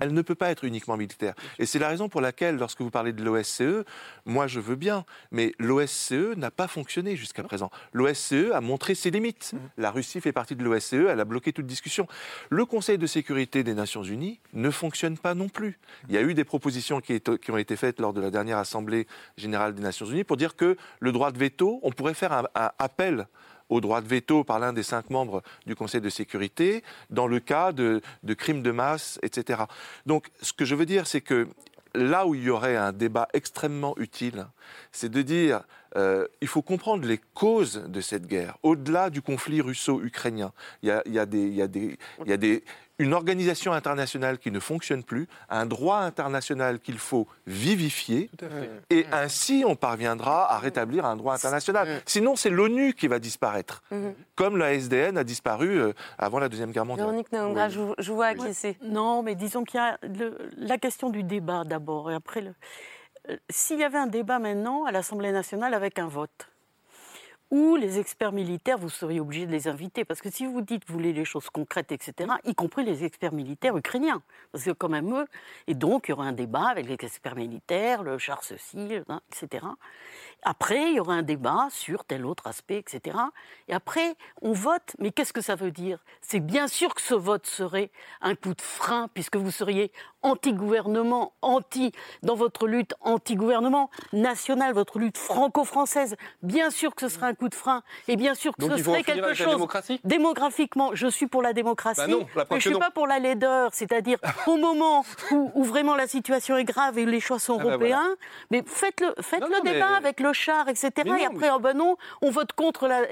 Elle ne peut pas être uniquement militaire. Et c'est la raison pour laquelle, lorsque vous parlez de l'OSCE, moi je veux bien, mais l'OSCE n'a pas fonctionné jusqu'à présent. L'OSCE a montré ses limites. Mmh. La Russie fait partie de l'OSCE, elle a bloqué toute discussion. Le Conseil de sécurité des Nations Unies ne fonctionne pas non plus. Il y a eu des propositions qui, ont été faites lors de la dernière Assemblée générale des Nations Unies pour dire que le droit de veto, on pourrait faire un, un appel au droit de veto par l'un des cinq membres du Conseil de sécurité dans le cas de, crimes de masse, etc. Donc, ce que je veux dire, c'est que là où il y aurait un débat extrêmement utile, c'est de dire euh, il faut comprendre les causes de cette guerre. Au-delà du conflit russo-ukrainien, il y a, des, une organisation internationale qui ne fonctionne plus, un droit international qu'il faut vivifier, et ainsi on parviendra à rétablir un droit international. Sinon, c'est l'ONU qui va disparaître, mhm. comme la SDN a disparu euh, avant la Deuxième Guerre mondiale. Véronique Naongra, je, je, vois qui c'est. Non, mais disons qu'il y a la question du débat d'abord, et après, euh, s'il y avait un débat maintenant à l'Assemblée nationale avec un vote, ou les experts militaires, vous seriez obligé de les inviter? Parce que si vous dites que vous voulez les choses concrètes, etc., y compris les experts militaires ukrainiens, parce que quand même eux, et donc il y aura un débat avec les experts militaires, le char ceci, etc. Après, il y aura un débat sur tel autre aspect, etc. Et après, on vote. Mais qu'est-ce que ça veut dire? C'est bien sûr que ce vote serait un coup de frein, puisque vous seriez anti-gouvernement, anti, dans votre lutte anti-gouvernement national, votre lutte franco-française. Bien sûr que ce serait un coup de frein. Et bien sûr que ce serait quelque chose. démocratie? Démographiquement, je suis pour la démocratie. Bah non, la mais je ne suis pas pour la laideur. C'est-à-dire, au moment où, vraiment la situation est grave et les choix sont ah bah européens, mais faites-le faites le débat avec le char, etc. et après, oh ben non, on vote contre la.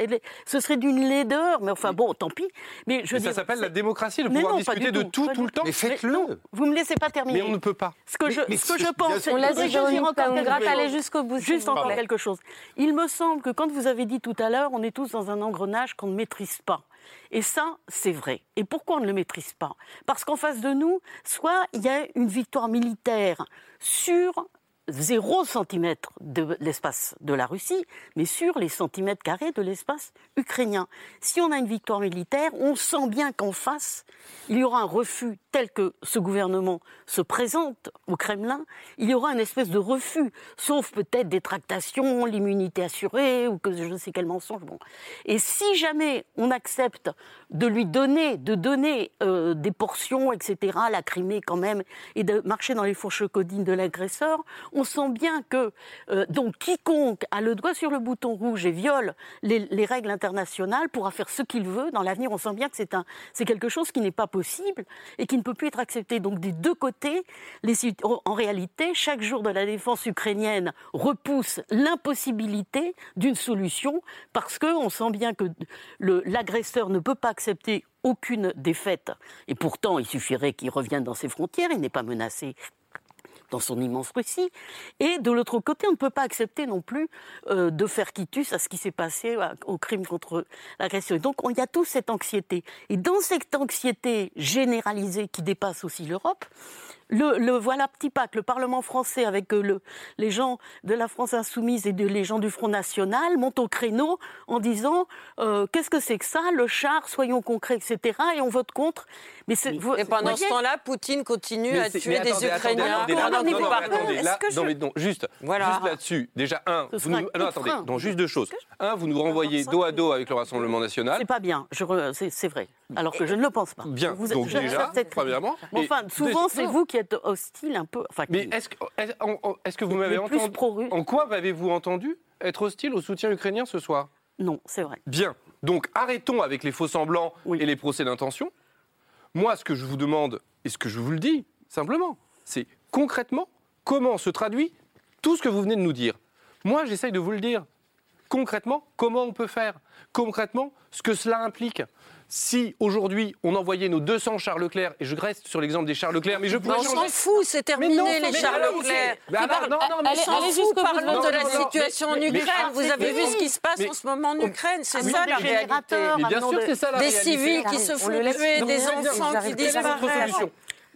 Ce serait d'une laideur, mais enfin bon, tant pis. Mais, je ça s'appelle la démocratie, le pouvoir discuter de tout, tout le temps. Mais faites-le. Vous me laissez pas. Mais on ne peut pas. Ce que je, ce que je pense, on laisse aller jusqu'au bout. Juste encore quelque chose. Il me semble que quand vous avez dit tout à l'heure, on est tous dans un engrenage qu'on ne maîtrise pas. Et ça, c'est vrai. Et pourquoi on ne le maîtrise pas? Parce qu'en face de nous, soit il y a une victoire militaire sur 0 cm de l'espace de la Russie, mais sur les centimètres carrés de l'espace ukrainien. Si on a une victoire militaire, on sent bien qu'en face, il y aura un refus tel que ce gouvernement se présente au Kremlin, il y aura une espèce de refus, sauf peut-être des tractations, l'immunité assurée, ou que je ne sais quel mensonge. Bon. Et si jamais on accepte de lui donner, de donner euh, des portions, etc., la Crimée quand même, et de marcher dans les fourches codines de l'agresseur, on sent bien que euh, quiconque a le doigt sur le bouton rouge et viole les, règles internationales pourra faire ce qu'il veut. Dans l'avenir, on sent bien que c'est quelque chose qui n'est pas possible et qui ne peut plus être accepté. Donc des deux côtés, en réalité, chaque jour de la défense ukrainienne repousse l'impossibilité d'une solution parce qu'on sent bien que l'agresseur ne peut pas accepter aucune défaite. Et pourtant, il suffirait qu'il revienne dans ses frontières, il n'est pas menacé dans son immense Russie. Et de l'autre côté, on ne peut pas accepter non plus euh, de faire quitus à ce qui s'est passé au crime contre l'agression. Donc il y a toute cette anxiété. Et dans cette anxiété généralisée qui dépasse aussi l'Europe, le, voilà petit pack, le Parlement français avec euh, le, les gens de la France insoumise et de, les gens du Front National montent au créneau en disant euh, qu'est-ce que c'est que ça, le char, soyons concrets, etc. Et on vote contre. Mais et pendant ce temps-là, Poutine continue à tuer des Ukrainiens. Non, mais non, juste, juste là-dessus. Déjà, un, vous nous, non, attendez, donc, juste deux choses. Un, vous nous renvoyez dos à dos avec le Rassemblement National. C'est pas bien, c'est vrai. Alors que je ne le pense pas. Bien, vous, donc déjà, premièrement. Enfin, souvent, c'est vous qui être hostile un peu. Mais est-ce que, est que vous m'avez entendu En quoi m'avez-vous entendu être hostile au soutien ukrainien ce soir? Non, c'est vrai. Bien. Donc arrêtons avec les faux semblants et les procès d'intention. Moi, ce que je vous demande et ce que je vous le dis simplement, c'est concrètement comment se traduit tout ce que vous venez de nous dire. Moi, j'essaye de vous le dire. Concrètement, comment on peut faire? Concrètement, ce que cela implique si aujourd'hui on envoyait nos 200 Charles Leclerc, et je reste sur l'exemple des Charles Leclerc, mais je pourrais On s'en fout, c'est terminé les Charles Leclerc. non, non, mais allez, s'en fout, parlons de la situation en Ukraine. Vous avez vu ce qui se passe en ce moment en Ukraine, c'est ça la réalité. bien sûr, c'est ça la réalité. Des civils qui se font tuer, des enfants qui disparaissent.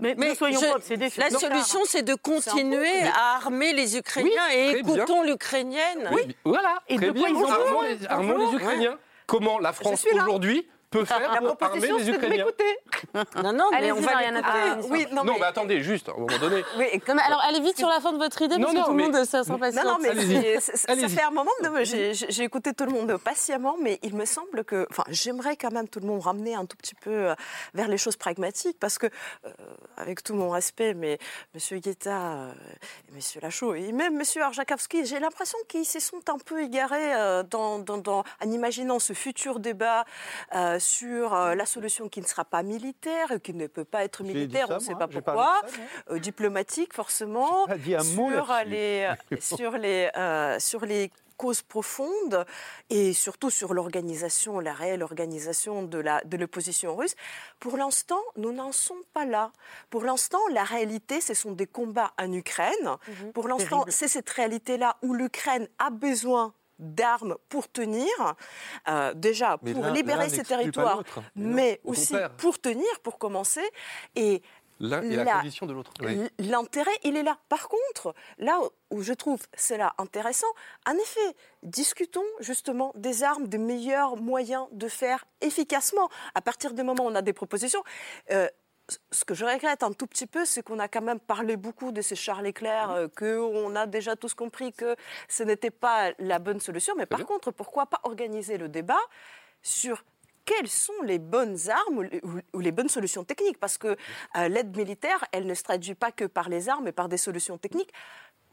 Mais, mais soyons pas obsédés. La solution, c'est de continuer à armer les Ukrainiens et écoutons l'Ukrainienne. Oui, voilà. Et de quoi ils ont besoin Armons les Ukrainiens. Comment la France aujourd'hui peut faire La proposition, les c'est de Ukrainiens m'écouter. Non, non, mais on va après l'émission. Oui, non, Non, mais- mais attendez, juste, à un moment donné. Oui, Non, mais alors, allez vite sur la fin de votre idée, Non, parce que non, tout le mais- monde ça s'impatiente. Non, non, mais Allez-y. c'est- c'est- ça fait un moment que j'ai- écouté tout le monde patiemment, mais il me semble que, enfin, j'aimerais quand même tout le monde ramener un tout petit peu euh, vers les choses pragmatiques, parce que, euh, avec tout mon respect, mais Monsieur Guetta, euh, Monsieur Lachaud, et même Monsieur Arjakowski, j'ai l'impression qu'ils se sont un peu égarés euh, dans, dans- dans- en imaginant ce futur débat euh, sur euh, la solution qui ne sera pas militaire, qui ne peut pas être militaire, ça, on ne sait pas pourquoi, ça, euh, diplomatique forcément, J'ai pas dit un mot sur les, sur les, euh, sur les causes profondes et surtout sur l'organisation, la réelle organisation de la de l'opposition russe. Pour l'instant, nous n'en sommes pas là. Pour l'instant, la réalité, ce sont des combats en Ukraine. Pour l'instant, c'est cette réalité-là où l'Ukraine a besoin d'armes pour tenir, euh, déjà Mais pour libérer pas territoires, mais au aussi contraire. pour tenir, pour commencer. Et L'un est la La- condition de l'autre. L- L'intérêt, il est là. Par contre, là où je trouve cela intéressant, en effet, discutons justement des armes, des meilleurs moyens de faire efficacement. À partir du moment où on a des propositions, euh, ce que je regrette un tout petit peu, c'est qu'on a quand même parlé beaucoup de ces Charles Leclerc, euh, qu'on a déjà tous compris que ce n'était pas la bonne solution. Mais par contre, pourquoi pas organiser le débat sur quelles sont les bonnes armes ou les, bonnes solutions techniques? Parce que euh, l'aide militaire, elle ne se traduit pas que par les armes, mais par des solutions techniques.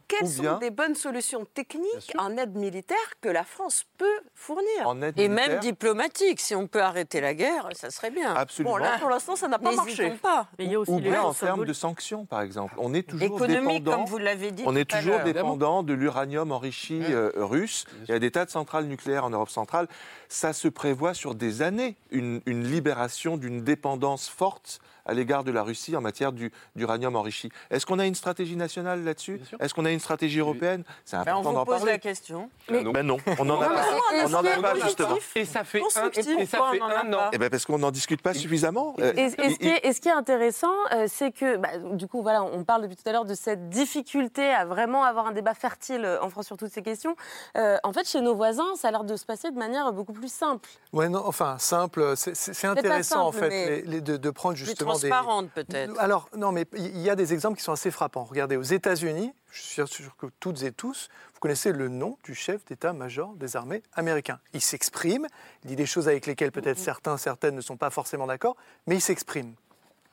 Quelles bien- sont des bonnes solutions techniques en aide militaire que la France peut fournir En aide Et militaire même diplomatique, si on peut arrêter la guerre, ça serait bien. Absolument. Bon, là, pour l'instant, ça n'a pas marché. pas. Mais il y a aussi Ou bien en termes de sanctions, par exemple. On est toujours Économique, dépendant. comme vous l'avez dit On est toujours dépendant de l'uranium enrichi euh, russe. Il y a des tas de centrales nucléaires en Europe centrale. Ça se prévoit sur des années une, une libération d'une dépendance forte à l'égard de la Russie en matière du- d'uranium enrichi. Est-ce qu'on a une stratégie nationale là-dessus Est-ce qu'on a une stratégie européenne C'est Ben, important on d'en vous pose parler. la question. Ben non, on n'en a Non, pas. mais On n'en a pas justement. Et ça fait un, Constructif. et ça fait on un an. Eh ben parce qu'on n'en discute pas suffisamment. Euh, Et, et ce qui est, et ce qui est intéressant, euh, c'est que, bah, du coup, voilà, on parle depuis tout à l'heure de cette difficulté à vraiment avoir un débat fertile euh, en France sur toutes ces questions. Euh, en fait, chez nos voisins, ça a l'air de se passer de manière beaucoup plus simple. Ouais, non, enfin, simple, c'est- intéressant en fait mais les- les- de, de prendre Plus des. transparente peut-être. Alors, non, mais il y a des exemples qui sont assez frappants. Regardez, aux États-Unis, je suis sûr que toutes et tous, vous connaissez le nom du chef d'état-major des armées américains. Il s'exprime, il dit des choses avec lesquelles peut-être certains, certaines ne sont pas forcément d'accord, mais il s'exprime.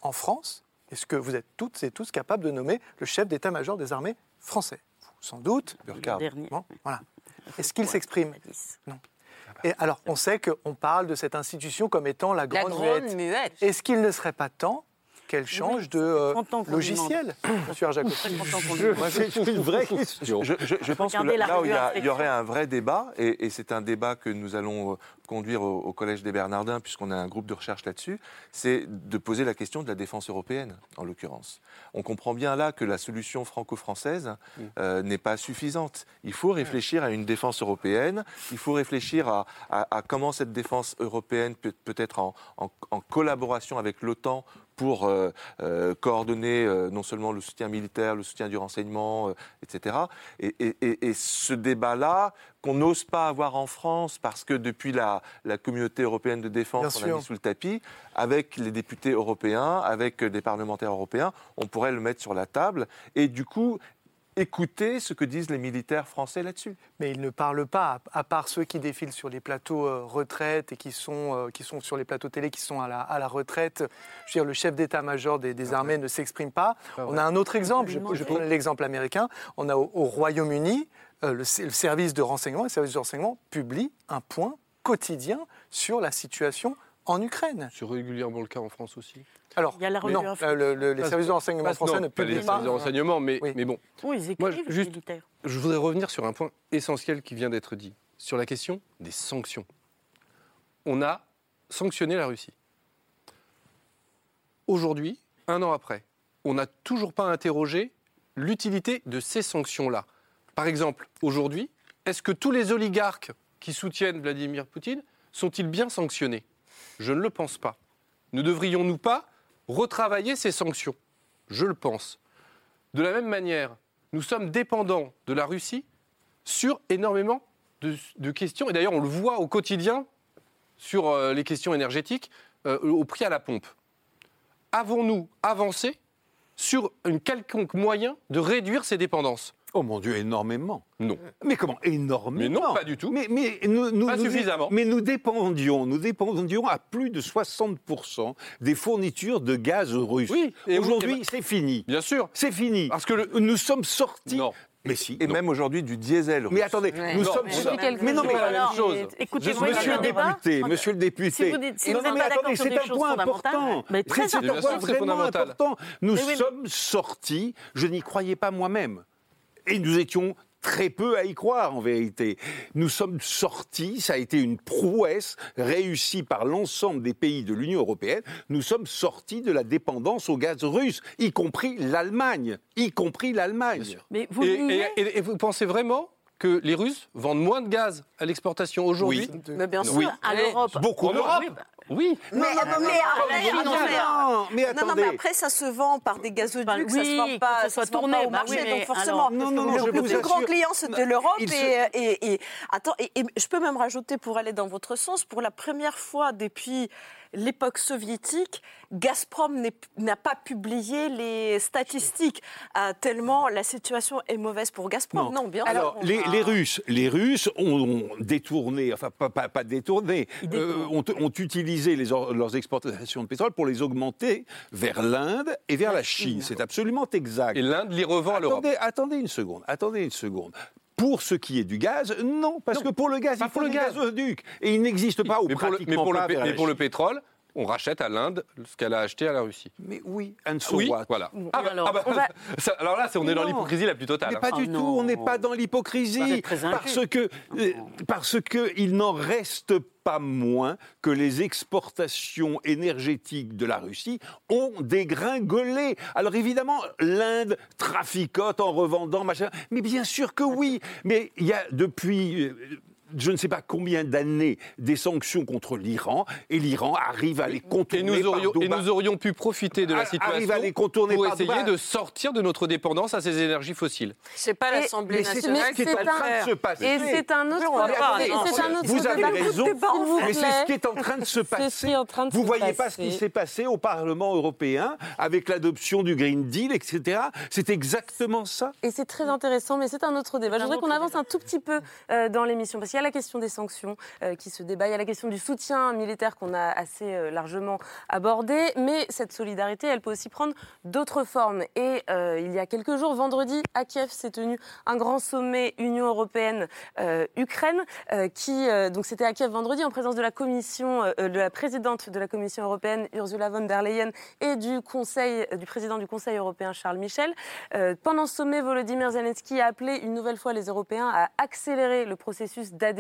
En France, est-ce que vous êtes toutes et tous capables de nommer le chef d'état-major des armées français? Vous, Sans doute. Burkhard. Dernier. Bon, voilà. Est-ce qu'il s'exprime? Non. Et alors, on sait qu'on parle de cette institution comme étant la La grande, grande muette. muette. Est-ce qu'il ne serait pas temps qu'elle change de euh, 30 ans qu'on lui logiciel, monsieur Arjaco C'est une vraie question. Je, je- je pense que là, où il y, a- revue il y aurait un vrai débat, et, et c'est un débat que nous allons euh, conduire au, au Collège des Bernardins, puisqu'on a un groupe de recherche là-dessus, c'est de poser la question de la défense européenne, en l'occurrence. On comprend bien là que la solution franco-française euh, n'est pas suffisante. Il faut réfléchir à une défense européenne, il faut réfléchir à, à- à comment cette défense européenne peut, peut être en, en- en collaboration avec l'OTAN pour euh, euh, coordonner euh, non seulement le soutien militaire, le soutien du renseignement, etc. Et, et- et- et ce débat-là, qu'on n'ose pas avoir en France, parce que depuis la, la communauté européenne de défense, Bien on a sûr. mis sous le tapis, avec les députés européens, avec des parlementaires européens, on pourrait le mettre sur la table. Et du coup, écouter ce que disent les militaires français là-dessus. Mais ils ne parlent pas, à part ceux qui défilent sur les plateaux euh, retraite et qui sont, euh, qui sont sur les plateaux télé, qui sont à la, à la retraite. Je veux dire, le chef d'état-major des, des armées ne s'exprime pas. On a un autre exemple, je, je prends l'exemple américain. On a au, au Royaume-Uni, euh, le, le service de renseignement, le service de renseignement publie un point quotidien sur la situation en Ukraine. C'est régulièrement le cas en France aussi? Alors, Il y a la revue non, Info. euh, le- le- les services de renseignement français non, ne pas les publient pas. services de renseignement, mais, Oui. mais bon. Oui, ils Moi, écrivent, juste- les militaires. Je voudrais revenir sur un point essentiel qui vient d'être dit, sur la question des sanctions. On a sanctionné la Russie. Aujourd'hui, un an après, on n'a toujours pas interrogé l'utilité de ces sanctions-là. Par exemple, aujourd'hui, est-ce que tous les oligarques qui soutiennent Vladimir Poutine sont-ils bien sanctionnés? Je ne le pense pas. Ne devrions-nous pas retravailler ces sanctions Je le pense. De la même manière, nous sommes dépendants de la Russie sur énormément de, questions. Et d'ailleurs, on le voit au quotidien sur euh, les questions énergétiques euh, au prix à la pompe. Avons-nous avancé sur un quelconque moyen de réduire ces dépendances? Oh mon Dieu, énormément. Non. Mais comment Énormément Mais non, pas du tout. Mais, mais nous, nous- Pas nous- suffisamment. Mais nous dépendions, nous dépendions à plus de 60% des fournitures de gaz russe. Oui. et Aujourd'hui, et ben- c'est fini. Bien sûr. C'est fini. Parce que le- nous sommes sortis. Non. Mais si. Et non. même aujourd'hui du diesel. Mais attendez, Ouais. nous Non, sommes sur- quelques Mais non, mais la même chose. mais écoutez, monsieur le député, monsieur le député. Si vous dites- si non, vous non, êtes mais attendez, c'est un point important. mais très C'est c'est un important. vraiment fondamental. important. Nous sommes sortis, je n'y croyais pas moi-même. Et nous étions très peu à y croire en vérité. Nous sommes sortis, ça a été une prouesse réussie par l'ensemble des pays de l'Union européenne, nous sommes sortis de la dépendance au gaz russe, y compris l'Allemagne, y compris l'Allemagne. Mais vous Et, niez- et- et- et vous pensez vraiment que les Russes vendent moins de gaz à l'exportation aujourd'hui Mais bien sûr. Oui. à l'Europe. Beaucoup En. Europe Oui, bah, Oui. Mais, mais, non, mais après, non, non, non, mais- Non, mais non, non, attendez. mais après, ça se vend par des gazoducs, Bah, ça se oui, vend pas, ça se vend tourné, pas au bah marché. oui, donc forcément, alors- Non, non, non, le, le plus grand assure. client, c'est de l'Europe. Il se- Et, et, et- attends, et, et je peux même rajouter, pour aller dans votre sens, pour la première fois depuis l'époque soviétique, Gazprom n'a pas publié les statistiques, euh, tellement la situation est mauvaise pour Gazprom. Non, bien sûr. Alors, on les, Russes, les Russes ont, ont détourné, enfin pas, pas, pas détourné, euh, ont, ont utilisé les or- leurs exportations de pétrole pour les augmenter vers l'Inde et vers la Chine. C'est absolument exact. Et l'Inde les revend à l'Europe. Attendez une seconde, attendez une seconde. Pour ce qui est du gaz, non, parce Non, que pour le gaz, il faut le des gaz. gazoducs. Et il n'existe pas, ou mais pour, le, pratiquement mais, pour le, pas, mais pour pétrole, on rachète à l'Inde ce qu'elle a acheté à la Russie. Mais oui, and so oui, what voilà. Ah bah, alors, ah bah, on va- ça- alors là, c'est- on est dans l'hypocrisie la plus totale. Mais hein. pas Ah du tout, non. on n'est pas dans l'hypocrisie. Parce que, euh, parce que il n'en reste pas moins que les exportations énergétiques de la Russie ont dégringolé. Alors évidemment, l'Inde traficote en revendant, machin. Mais bien sûr que oui. Mais il y a depuis. euh, je ne sais pas combien d'années des sanctions contre l'Iran et l'Iran arrive à les Et contourner nous, aurions, par et nous aurions pu profiter de la Arrive situation à les contourner pour par essayer Dubaï. de sortir de notre dépendance à ces énergies fossiles. C'est pas Et- l'Assemblée nationale ce qui est en train de se passer. Et c'est un autre débat. pas- Et non, c'est un autre vous avez raison, mais c'est ce qui est en train de se passer. qui est en train de Vous se voyez pas ce qui s'est passé au Parlement européen avec l'adoption du Green Deal, etc. C'est exactement ça. Et c'est très intéressant, mais c'est un autre débat. Je voudrais qu'on avance un tout petit peu euh, dans l'émission, parce qu'il y a la question des sanctions euh, qui se débat, il y a la question du soutien militaire qu'on a assez euh, largement abordé, mais cette solidarité, elle peut aussi prendre d'autres formes. Et euh, il y a quelques jours, vendredi, à Kiev, s'est tenu un grand sommet Union européenne-Ukraine, qui, donc c'était à Kiev vendredi, en présence de la commission, de la présidente de la Commission européenne, Ursula von der Leyen, et du Conseil, du président du Conseil européen, Charles Michel. Pendant ce sommet, Volodymyr Zelensky a appelé une nouvelle fois les Européens à accélérer le processus d'adhésion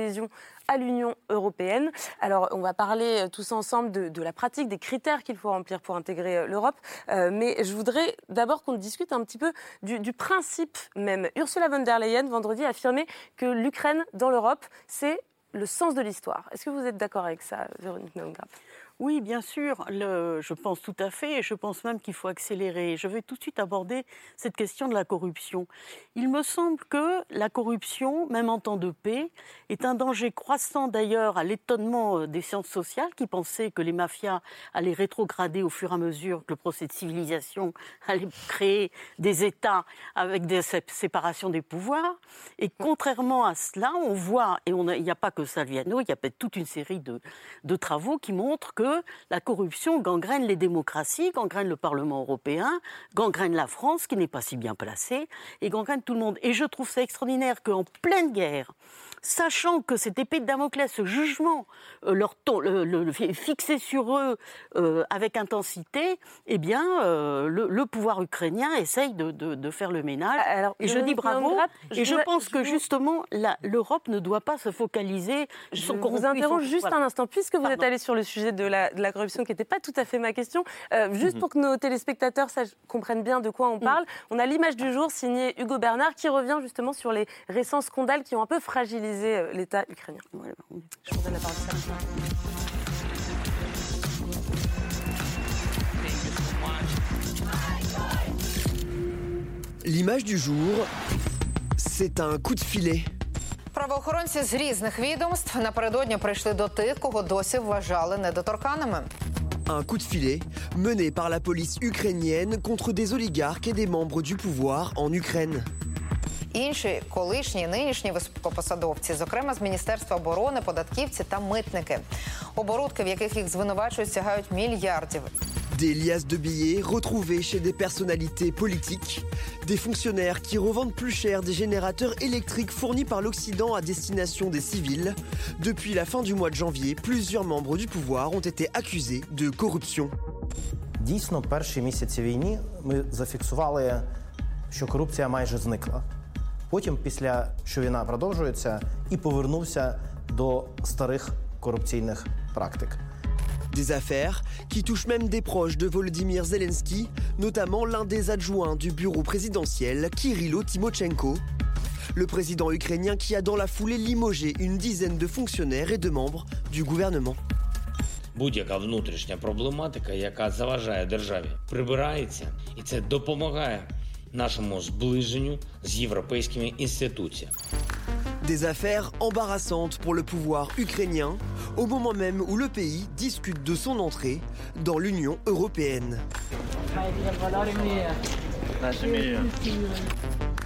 à l'Union européenne. Alors, on va parler euh, tous ensemble de, la pratique, des critères qu'il faut remplir pour intégrer euh, l'Europe. Euh, mais je voudrais d'abord qu'on discute un petit peu du, principe même. Ursula von der Leyen, vendredi, a affirmé que l'Ukraine dans l'Europe, c'est le sens de l'histoire. Est-ce que vous êtes d'accord avec ça, Véronique Naumgrat Oui, bien sûr, je pense tout à fait, et je pense même qu'il faut accélérer. Je vais tout de suite aborder cette question de la corruption. Il me semble que la corruption, même en temps de paix, est un danger croissant d'ailleurs à l'étonnement euh, des sciences sociales qui pensaient que les mafias allaient rétrograder au fur et à mesure que le procès de civilisation allait créer des États avec des sé- séparations des pouvoirs. Et contrairement à cela, on voit, et il n'y a pas que Salviano, il y a toute une série de travaux qui montrent que la corruption gangrène les démocraties, gangrène le Parlement européen, gangrène la France, qui n'est pas si bien placée, et gangrène tout le monde. Et je trouve ça extraordinaire qu'en pleine guerre, sachant que cette épée de Damoclès, ce jugement, euh, leur ton- le- le- le- fixé sur eux euh, avec intensité, eh bien, euh, le, pouvoir ukrainien essaye de, de- de faire le ménage. et je dis bravo. Et je je voudrais- pense que justement, l'Europe ne doit pas se focaliser Je sur vous interroge juste un instant, puisque vous êtes allé sur le sujet de la, de la corruption, qui n'était pas tout à fait ma question. Euh, juste Mhm. pour que nos téléspectateurs sachent- comprennent bien de quoi on parle, on a l'image du jour signée Hugo Bernard qui revient justement sur les récents scandales qui ont un peu fragilisé euh, l'État ukrainien. Je vous donne la parole. Sarah. L'image du jour, c'est un coup de filet. Правоохоронці з різних відомств напередодні прийшли до тих, кого досі вважали недоторканними. Un coup de filet mené par la police ukrainienne contre des oligarques et des membres du pouvoir en Ukraine. Інші колишні, нинішні високопосадовці, зокрема з міністерства оборони, податківці та митники, оборудки, в яких їх звинувачують, сягають мільярдів. Des liasses de billets retrouvées chez des personnalités politiques, des fonctionnaires qui revendent plus cher des générateurs électriques fournis par l'Occident à destination des civils. Depuis la fin du mois de janvier, plusieurs membres du pouvoir ont été accusés de corruption. Дійсно, перші місяці війни ми зафіксували, що корупція майже зникла. Потім, після що війна продовжується, і повернувся до старих корупційних практик. Des affaires qui touchent même des proches de Volodymyr Zelensky, notamment l'un des adjoints du bureau présidentiel, Kirilo Timochenko. Le président ukrainien qui a dans la foulée limogé une dizaine de fonctionnaires et de membres du gouvernement. Будь-яка внутрішня проблематика, яка заважає державі, прибирається, і це допомагає нашому зближенню з європейськими інституціями. Des affaires embarrassantes pour le pouvoir ukrainien, au moment même où le pays discute de son entrée dans l'Union européenne.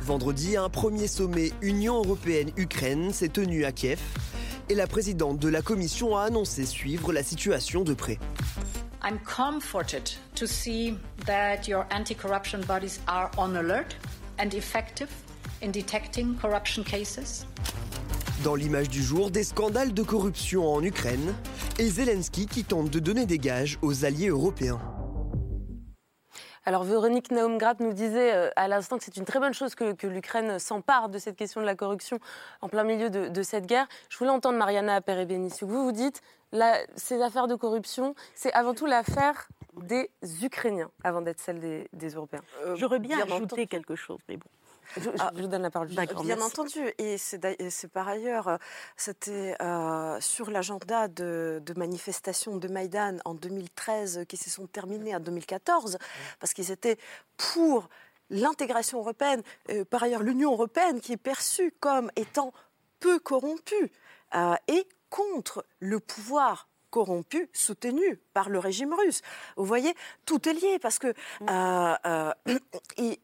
Vendredi, un premier sommet Union européenne-Ukraine s'est tenu à Kiev et la présidente de la Commission a annoncé suivre la situation de près. I'm comforted to see that your anti corruption bodies are on alert and effective in detecting corruption cases. Dans l'image du jour, des scandales de corruption en Ukraine et Zelensky qui tente de donner des gages aux alliés européens. Alors Véronique Naumgrat nous disait euh, à l'instant que c'est une très bonne chose que, que l'Ukraine s'empare de cette question de la corruption en plein milieu de, de cette guerre. Je voulais entendre Mariana Perebenissiou. Vous vous dites, la, ces affaires de corruption, c'est avant tout l'affaire des Ukrainiens avant d'être celle des, des Européens. Euh, J'aurais bien ajouté quelque chose, mais bon. Je, ah, vous donne la parole. Bien merci. entendu. Et c'est par ailleurs, euh, c'était euh, sur l'agenda de, de, manifestations de Maïdan en 2013 qui se sont terminées en 2014, parce qu'ils étaient pour l'intégration européenne. Euh, par ailleurs, l'Union européenne qui est perçue comme étant peu corrompue euh, et contre le pouvoir corrompu, soutenu par le régime russe. Vous voyez, tout est lié parce que euh, euh, et,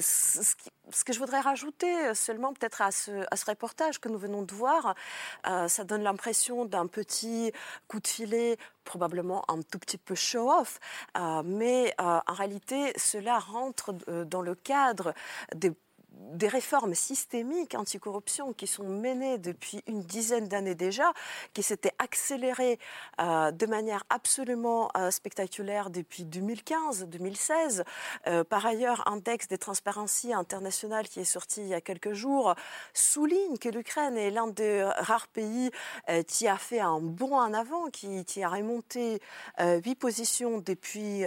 ce, que je voudrais rajouter seulement peut-être à ce, à ce, reportage que nous venons de voir, euh, ça donne l'impression d'un petit coup de filet, probablement un tout petit peu show-off, euh, mais euh, en réalité cela rentre dans le cadre des des réformes systémiques anticorruption qui sont menées depuis une dizaine d'années déjà, qui s'étaient accélérées euh, de manière absolument euh, spectaculaire depuis 2015-2016. Euh, par ailleurs, un texte des Transparency International qui est sorti il y a quelques jours souligne que l'Ukraine est l'un des rares pays qui a fait un bond en avant, qui, qui a remonté huit positions depuis,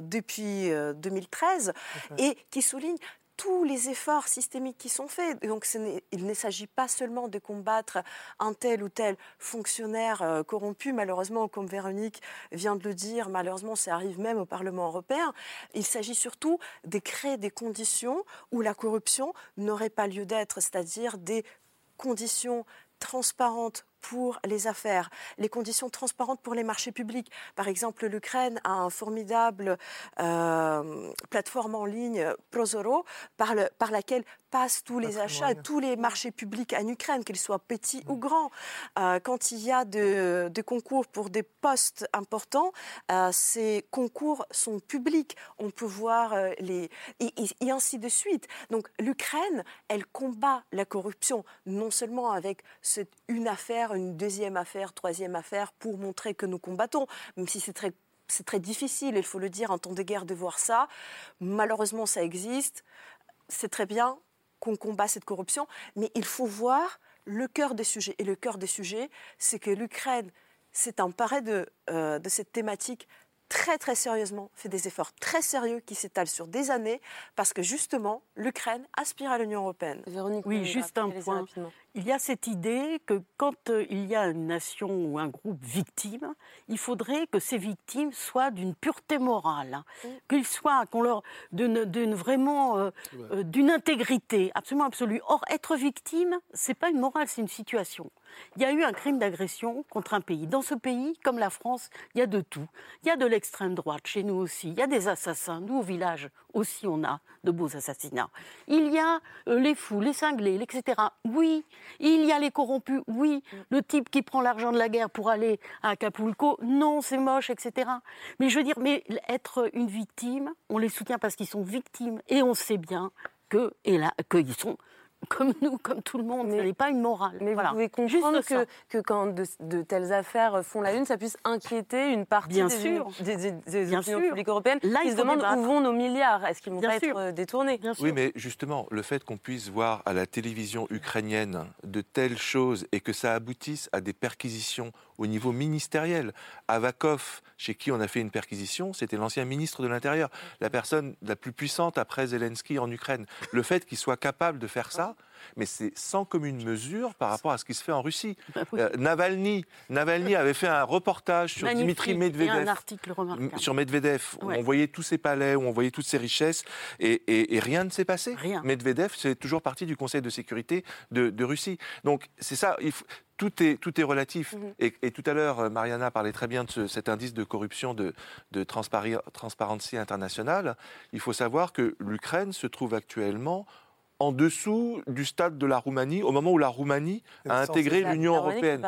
depuis 2013 et qui souligne tous les efforts systémiques qui sont faits. Donc il ne s'agit pas seulement de combattre un tel ou tel fonctionnaire euh, corrompu, malheureusement, comme Véronique vient de le dire, malheureusement ça arrive même au Parlement européen. Il s'agit surtout de créer des conditions où la corruption n'aurait pas lieu d'être, c'est-à-dire des conditions transparentes pour les affaires, les conditions transparentes pour les marchés publics. Par exemple, l'Ukraine a un formidable euh, plateforme en ligne Prozoro par, le, par laquelle passent tous les achats, tous les marchés publics en Ukraine, qu'ils soient petits ou grands. Euh, quand il y a des de concours pour des postes importants, euh, ces concours sont publics. On peut voir les... Et, et, ainsi de suite. Donc l'Ukraine, elle combat la corruption, non seulement avec cette, une affaire, une deuxième affaire, troisième affaire, pour montrer que nous combattons, même si c'est très c'est très difficile, il faut le dire, en temps de guerre, de voir ça. Malheureusement, ça existe. C'est très bien, qu'on combat cette corruption, mais il faut voir le cœur des sujets. Et le cœur des sujets, c'est que l'Ukraine s'est emparée de, euh, de cette thématique très très sérieusement, fait des efforts très sérieux qui s'étalent sur des années, parce que justement, l'Ukraine aspire à l'Union européenne. Véronique, oui, juste un point. Il y a cette idée que quand euh, il y a une nation ou un groupe victime, il faudrait que ces victimes soient d'une pureté morale, hein. qu'ils soient, qu'on leur d'une vraiment euh, euh, d'une intégrité absolument absolue. Or, être victime, c'est pas une morale, c'est une situation. Il y a eu un crime d'agression contre un pays. Dans ce pays, comme la France, il y a de tout. Il y a de l'extrême droite chez nous aussi. Il y a des assassins. Nous, au village aussi, on a de beaux assassinats. Il y a euh, les fous, les cinglés, etc. Oui. Il y a les corrompus. Oui. Le type qui prend l'argent de la guerre pour aller à Acapulco. Non, c'est moche, etc. Mais je veux dire, mais être une victime, on les soutient parce qu'ils sont victimes. Et on sait bien que, et là, qu'ils sont comme nous, comme tout le monde. Ce n'est pas une morale. Mais vous pouvez comprendre que, que, quand de, telles affaires font la une, ça puisse inquiéter une partie Bien des, sûr. des, des, opinions publiques européennes Là, qui se demandent où vont nos milliards. Est-ce qu'ils vont pas être euh, détournés Oui, mais justement, le fait qu'on puisse voir à la télévision ukrainienne de telles choses et que ça aboutisse à des perquisitions au niveau ministériel. Avakov, chez qui on a fait une perquisition, c'était l'ancien ministre de l'Intérieur, la personne la plus puissante après Zelensky en Ukraine. Le fait qu'il soit capable de faire ça, mais c'est sans commune mesure par rapport à ce qui se fait en Russie. Bah euh, Navalny, Navalny avait fait un reportage sur Dimitri Medvedev. Un article sur Medvedev, où on voyait tous ses palais, où on voyait toutes ses richesses, et, rien ne s'est passé. Medvedev, c'est toujours partie du Conseil de sécurité de, Russie. Donc c'est ça, il tout est, tout est relatif. Mhm. et, tout à l'heure, euh, Mariana parlait très bien de cet indice de corruption de, de Transparency International. Il faut savoir que l'Ukraine se trouve actuellement en dessous du stade de la Roumanie au moment où la Roumanie a intégré l'Union européenne.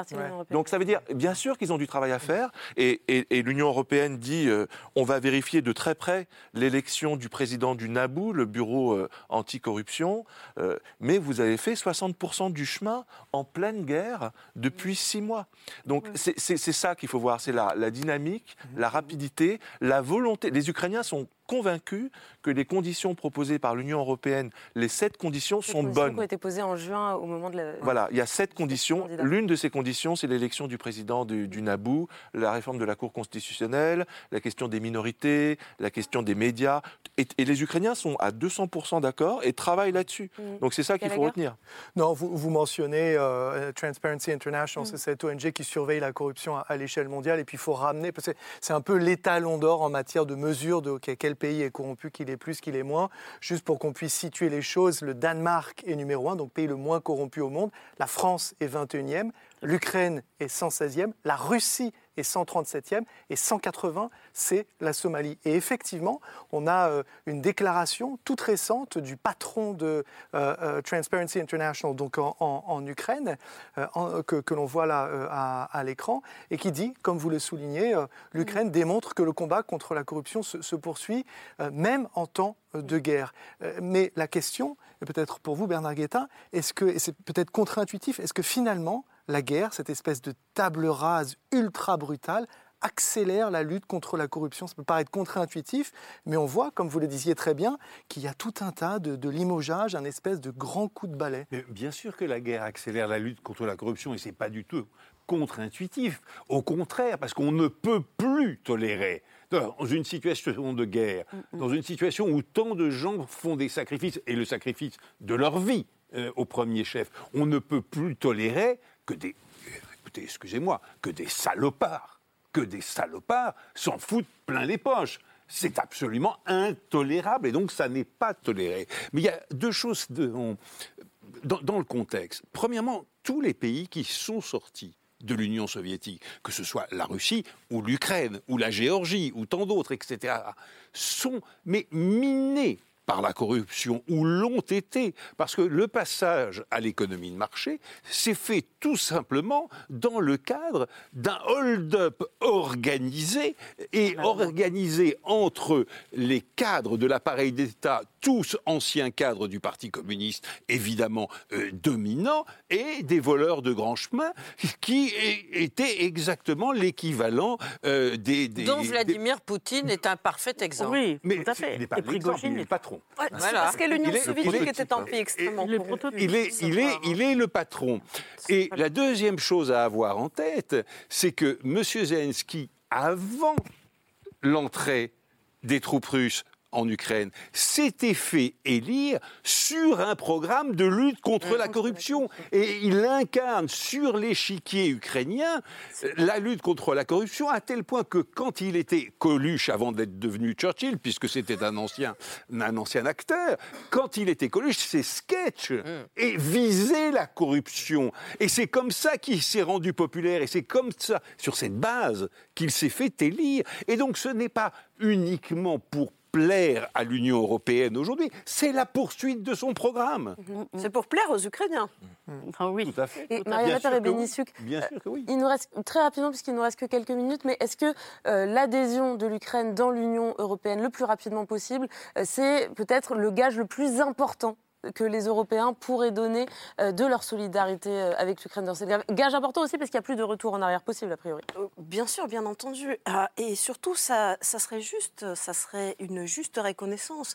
Donc ça veut dire, bien sûr qu'ils ont du travail à faire, et, l'Union européenne dit euh, on va vérifier de très près l'élection du président du NABU, le bureau euh, anticorruption, euh, mais vous avez fait 60% du chemin en pleine guerre depuis six mois. Donc c'est ça qu'il faut voir, c'est la, la dynamique, la rapidité, la volonté. Les Ukrainiens sont convaincus que les conditions proposées par l'Union européenne, les sept conditions sont bonnes. Qui ont été posées en juin au moment de la. Voilà, il y a sept conditions. L'une de ces conditions, c'est l'élection du président du, du, NABU, la réforme de la Cour constitutionnelle, la question des minorités, la question des médias. Et, les Ukrainiens sont à 200% d'accord et travaillent là-dessus. Mm. Donc c'est ça qu'il faut retenir. Non, vous, vous mentionnez euh, Transparency International, mm. c'est cette ONG qui surveille la corruption à, l'échelle mondiale. Et puis il faut ramener, parce que c'est un peu l'étalon d'or en matière de mesure de quel pays est corrompu, qu'il plus, qu'il est moins. Juste pour qu'on puisse situer les choses, le Danemark est numéro un, donc pays le moins corrompu au monde. La France est 21e, l'Ukraine est 116e, la Russie est 137e et 180, c'est la Somalie. Et effectivement, on a euh, une déclaration toute récente du patron de euh, euh, Transparency International, donc en, Ukraine, que, l'on voit là à, l'écran, et qui dit, comme vous le soulignez, l'Ukraine mm. démontre que le combat contre la corruption se, poursuit, même en temps de guerre. mais la question, et peut-être pour vous, Bernard Guetta, est-ce que, et c'est peut-être contre-intuitif, est-ce que finalement, la guerre, cette espèce de table rase ultra brutale, accélère la lutte contre la corruption. Ça peut paraître contre-intuitif, mais on voit, comme vous le disiez très bien, qu'il y a tout un tas de, limogeages, un espèce de grand coup de balai. bien sûr que la guerre accélère la lutte contre la corruption, et ce n'est pas du tout contre-intuitif. Au contraire, parce qu'on ne peut plus tolérer dans une situation de guerre, mm, dans une situation où tant de gens font des sacrifices, et le sacrifice de leur vie euh, au premier chef, on ne peut plus tolérer que des, excusez-moi, que des salopards, que des salopards s'en foutent plein les poches. C'est absolument intolérable et donc ça n'est pas toléré. Mais il y a deux choses dans, dans le contexte. Premièrement, tous les pays qui sont sortis de l'Union soviétique, que ce soit la Russie ou l'Ukraine ou la Géorgie ou tant d'autres, etc., sont mais minés par la corruption ou l'ont été, parce que le passage à l'économie de marché s'est fait tout simplement dans le cadre d'un hold-up organisé et organisé entre les cadres de l'appareil d'État, tous anciens cadres du Parti communiste, évidemment euh, dominants, et des voleurs de grands chemins qui étaient exactement l'équivalent euh, des, des, Dont Vladimir Poutine est un parfait exemple. Oui, mais tout à fait. Il n'est pas l'exemple, il est le patron. Parce que l'Union soviétique était un pays extrêmement il est, il, est, il est le patron. Et la deuxième chose à avoir en tête, c'est que M. Zelensky, avant l'entrée des troupes russes en Ukraine s'était fait élire sur un programme de lutte contre la corruption. Et il incarne sur l'échiquier ukrainien la lutte contre la corruption à tel point que quand il était Coluche avant d'être devenu Churchill, puisque c'était un ancien, un ancien acteur, quand il était Coluche, ses sketchs et visaient la corruption. Et c'est comme ça qu'il s'est rendu populaire et c'est comme ça, sur cette base, qu'il s'est fait élire. Et donc ce n'est pas uniquement pour plaire à l'Union européenne aujourd'hui, c'est la poursuite de son programme. C'est pour plaire aux Ukrainiens. Ah oui. Tout à fait. Et. Benissuk, Bien sûr que oui. il nous reste très rapidement, puisqu'il nous reste que quelques minutes, mais est-ce que euh, l'adhésion de l'Ukraine dans l'Union européenne le plus rapidement possible, euh, c'est peut-être le gage le plus important que les Européens pourraient donner euh, de leur solidarité euh, avec l'Ukraine dans cette guerre Gage important aussi parce qu'il n'y a plus de retour en arrière possible, a priori. Euh, Bien sûr, bien entendu. Euh, et surtout, ça, serait juste, ça serait une juste reconnaissance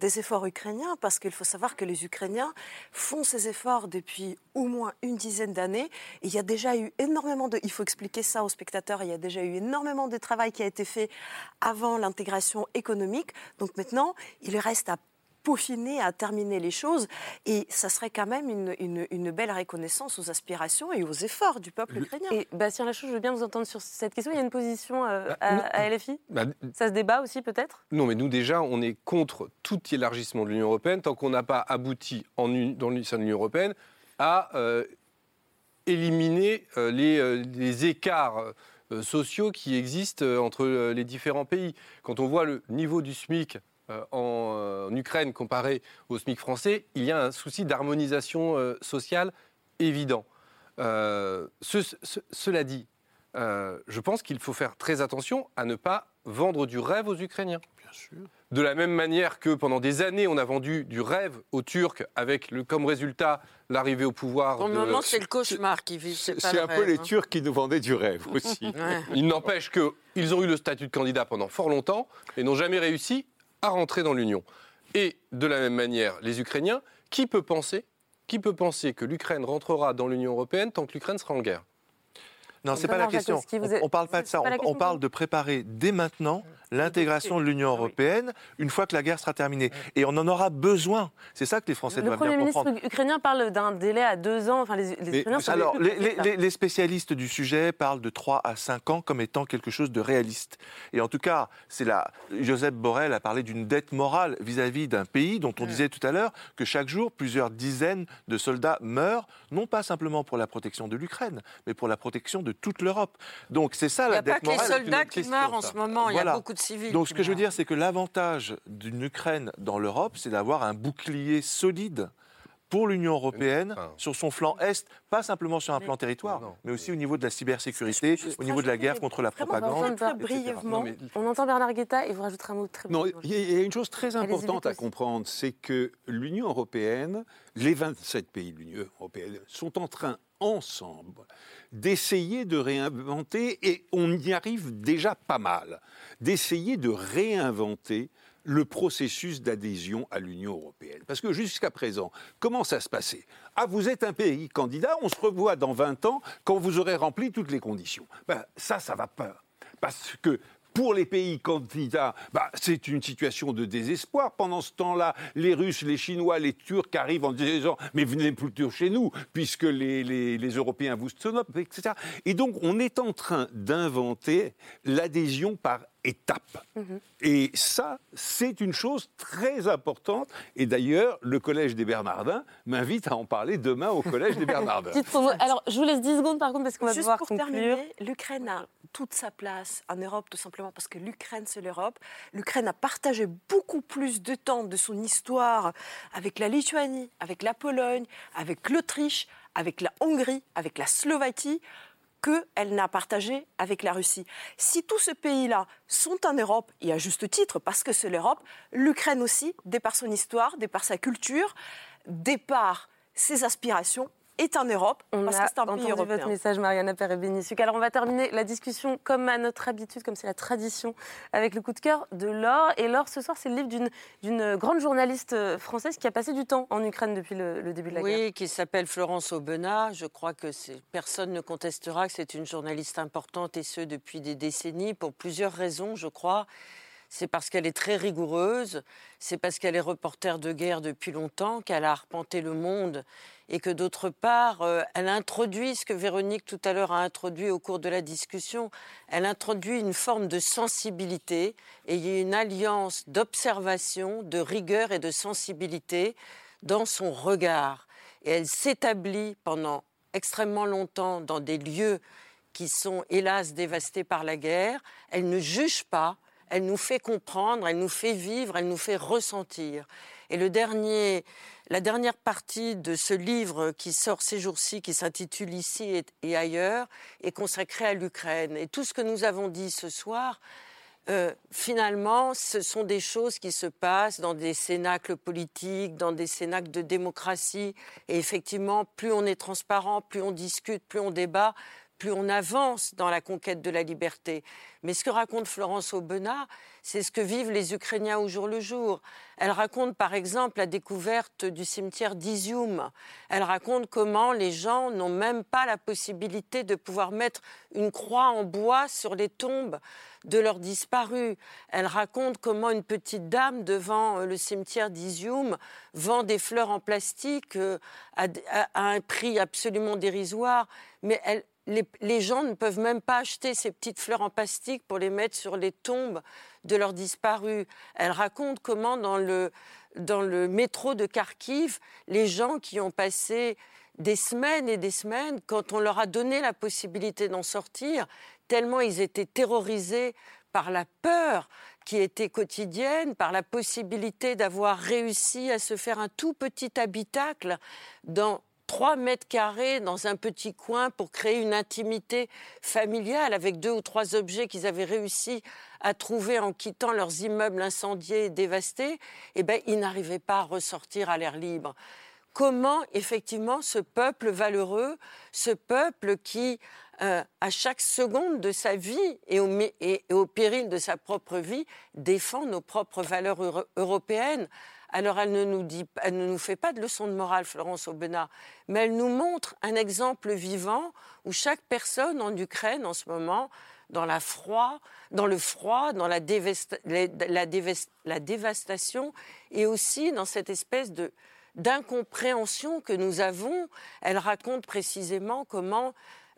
des efforts ukrainiens, parce qu'il faut savoir que les Ukrainiens font ces efforts depuis au moins une dizaine d'années. Il y a déjà eu énormément de, il faut expliquer ça aux spectateurs, il y a déjà eu énormément de travail qui a été fait avant l'intégration économique. Donc maintenant, il reste à peaufiner, à terminer les choses. Et ça serait quand même une, une- une belle reconnaissance aux aspirations et aux efforts du peuple ukrainien. Et Bastien Lachaud, je veux bien vous entendre sur cette question. Il y a une position euh, à, non. à LFI Bah, Ça se débat aussi peut-être? Non, mais nous déjà, on est contre tout élargissement de l'Union européenne tant qu'on n'a pas abouti en, dans l'Union européenne à euh, éliminer euh, les, euh, les écarts euh, sociaux qui existent entre les différents pays. Quand on voit le niveau du SMIC en, euh, en Ukraine comparé au SMIC français, il y a un souci d'harmonisation euh, sociale évident. Euh, ce- ce- cela dit, euh, je pense qu'il faut faire très attention à ne pas vendre du rêve aux Ukrainiens. Bien sûr. De la même manière que pendant des années, on a vendu du rêve aux Turcs avec le, comme résultat l'arrivée au pouvoir. Pour le de- moment, c'est le cauchemar qui vit. C'est un peu les hein. Turcs qui nous vendaient du rêve aussi. Ouais. Il n'empêche qu'ils ont eu le statut de candidat pendant fort longtemps et n'ont jamais réussi à rentrer dans l'Union. Et de la même manière, les Ukrainiens, qui peut penser, qui peut penser que l'Ukraine rentrera dans l'Union européenne tant que l'Ukraine sera en guerre? Non, c'est pas la question. On, on parle pas de ça. On, parle de préparer dès maintenant l'intégration de l'Union européenne une fois que la guerre sera terminée. Et on en aura besoin. C'est ça que les Français Le doivent Premier bien ministre comprendre. ukrainien parle d'un délai à deux ans. Enfin, les, les Mais, Ukrainiens sont alors, les, les- spécialistes du sujet parlent de 3 à 5 ans comme étant quelque chose de réaliste. Et en tout cas, c'est là. Joseph Borrell a parlé d'une dette morale vis-à-vis d'un pays dont on disait tout à l'heure que chaque jour, plusieurs dizaines de soldats meurent, non pas simplement pour la protection de l'Ukraine, mais pour la protection de toute l'Europe. Donc c'est ça Il n'y la a pas dette que les soldats qui meurent en ce moment, il y a beaucoup de civils. Donc ce que je veux dire, c'est que l'avantage d'une Ukraine dans l'Europe, c'est d'avoir un bouclier solide pour l'Union européenne sur son flanc Est, pas simplement sur un plan territoire, mais aussi au niveau de la cybersécurité, au niveau de la guerre contre la propagande. Très etc. brièvement, Non, mais- on entend Bernard Guetta et vous rajouterez un mot très Non, brièvement. il y a- il y a une chose très importante à aussi. comprendre, c'est que l'Union européenne, les 27 pays de l'Union européenne, sont en train ensemble d'essayer de réinventer, et on y arrive déjà pas mal, d'essayer de réinventer le processus d'adhésion à l'Union européenne. Parce que jusqu'à présent, comment ça se passait? Ah, vous êtes un pays candidat, on se revoit dans 20 ans quand vous aurez rempli toutes les conditions. Ben, ça, ça va pas. Parce que pour les pays candidats, bah, c'est une situation de désespoir. Pendant ce temps-là, les Russes, les Chinois, les Turcs arrivent en disant Mais venez plutôt chez nous, puisque les, les- les Européens vous snobent, etc. Et donc, on est en train d'inventer l'adhésion par étapes. Et ça, c'est une chose très importante. Et d'ailleurs, le Collège des Bernardins m'invite à en parler demain au Collège des Bernardins. Alors, je vous laisse 10 secondes par contre parce qu'on va Juste devoir pour conclure. terminer, l'Ukraine a toute sa place en Europe, tout simplement parce que l'Ukraine, c'est l'Europe. L'Ukraine a partagé beaucoup plus de temps de son histoire avec la Lituanie, avec la Pologne, avec l'Autriche, avec la Hongrie, avec la Slovaquie qu'elle n'a partagé avec la Russie. Si tous ces pays-là sont en Europe, et à juste titre, parce que c'est l'Europe, l'Ukraine aussi, par son histoire, par sa culture, par ses aspirations, est en Europe, on parce a que c'est un entendu pays européen. votre message, Mariana Perez-Benissuk. Alors, on va terminer la discussion comme à notre habitude, comme c'est la tradition, avec le coup de cœur de Laure. Et Laure, ce soir, c'est le livre d'une grande journaliste euh, française qui a passé du temps en Ukraine depuis le, début de la guerre. Oui, qui s'appelle Florence Aubenas. Je crois que personne ne contestera que c'est une journaliste importante, et ce, depuis des décennies, pour plusieurs raisons, je crois c'est parce qu'elle est très rigoureuse, c'est parce qu'elle est reporter de guerre depuis longtemps, qu'elle a arpenté le monde et que d'autre part, euh, elle introduit ce que Véronique tout à l'heure a introduit au cours de la discussion, elle introduit une forme de sensibilité et une alliance d'observation, de rigueur et de sensibilité dans son regard. Et elle s'établit pendant extrêmement longtemps dans des lieux qui sont hélas dévastés par la guerre. Elle ne juge pas, elle nous fait comprendre, elle nous fait vivre, elle nous fait ressentir. Et le dernier, la dernière partie de ce livre qui sort ces jours-ci, qui s'intitule Ici et, ailleurs, est consacrée à l'Ukraine. Et tout ce que nous avons dit ce soir, euh, finalement, ce sont des choses qui se passent dans des cénacles politiques, dans des cénacles de démocratie. Et effectivement, plus on est transparent, plus on discute, plus on débat, plus on avance dans la conquête de la liberté. Mais ce que raconte Florence Aubenas, c'est ce que vivent les Ukrainiens au jour le jour. Elle raconte par exemple la découverte du cimetière d'Izium. Elle raconte comment les gens n'ont même pas la possibilité de pouvoir mettre une croix en bois sur les tombes de leurs disparus. Elle raconte comment une petite dame devant euh, le cimetière d'Izium vend des fleurs en plastique euh, à, un prix absolument dérisoire. Mais elle, les, gens ne peuvent même pas acheter ces petites fleurs en plastique pour les mettre sur les tombes de leurs disparus. Elle raconte comment dans le, dans le métro de Kharkiv, les gens qui ont passé des semaines et des semaines, quand on leur a donné la possibilité d'en sortir, tellement ils étaient terrorisés par la peur qui était quotidienne, par la possibilité d'avoir réussi à se faire un tout petit habitacle dans 3 mètres carrés dans un petit coin pour créer une intimité familiale avec deux ou trois objets qu'ils avaient réussi à trouver en quittant leurs immeubles incendiés et dévastés, eh ben, ils n'arrivaient pas à ressortir à l'air libre. Comment, effectivement, ce peuple valeureux, ce peuple qui, euh, à chaque seconde de sa vie et au, et au, péril de sa propre vie, défend nos propres valeurs européennes, alors elle ne nous, dit, elle ne nous fait pas de leçon de morale, Florence Aubenas, mais elle nous montre un exemple vivant où chaque personne en Ukraine en ce moment, dans, la froid, dans le froid, dans la, dévastation, et aussi dans cette espèce de d'incompréhension que nous avons. Elle raconte précisément comment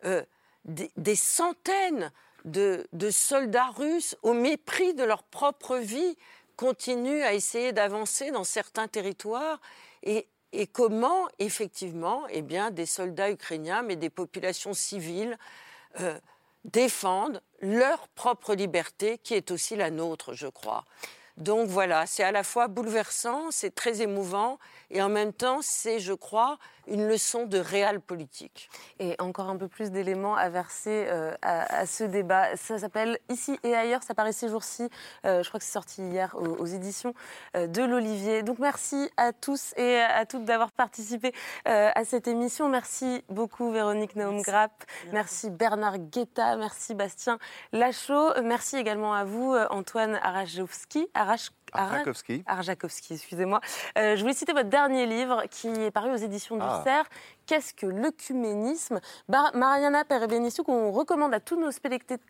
euh, des, centaines de, soldats russes, au mépris de leur propre vie, continue à essayer d'avancer dans certains territoires et, comment, effectivement, eh bien, des soldats ukrainiens, mais des populations civiles, euh, défendent leur propre liberté, qui est aussi la nôtre, je crois. Donc voilà, c'est à la fois bouleversant, c'est très émouvant, et en même temps, c'est, je crois, une leçon de réel politique. Et encore un peu plus d'éléments à verser euh, à, ce débat. Ça s'appelle Ici et ailleurs, ça paraît ces jours-ci. Euh, je crois que c'est sorti hier aux, éditions euh, de l'Olivier. Donc merci à tous et à toutes d'avoir participé à cette émission. Merci beaucoup Véronique Naum Grapp. Merci. Bernard Guetta. Merci Bastien Lachaud. Merci également à vous Antoine Arajowski. Arash Arjakovski. Arjakovski, excusez-moi. Euh, je voulais citer votre dernier livre qui est paru aux éditions du ah. CERF, Qu'est-ce que l'œcuménisme? Mariana Perebenissou, on recommande à tous, nos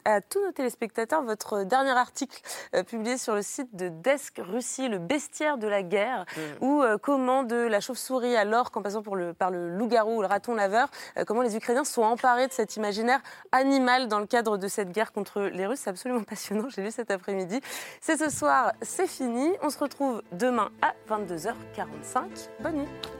à tous nos téléspectateurs votre dernier article euh, publié sur le site de Desk Russie, le bestiaire de la guerre, mm. où euh, comment de la chauve-souris à l'orque en passant le, par le loup-garou ou le raton laveur, comment les Ukrainiens sont emparés de cet imaginaire animal dans le cadre de cette guerre contre les Russes. C'est absolument passionnant, j'ai lu cet après-midi. C'est ce soir, c'est fini. On se retrouve demain à 22h45. Bonne nuit.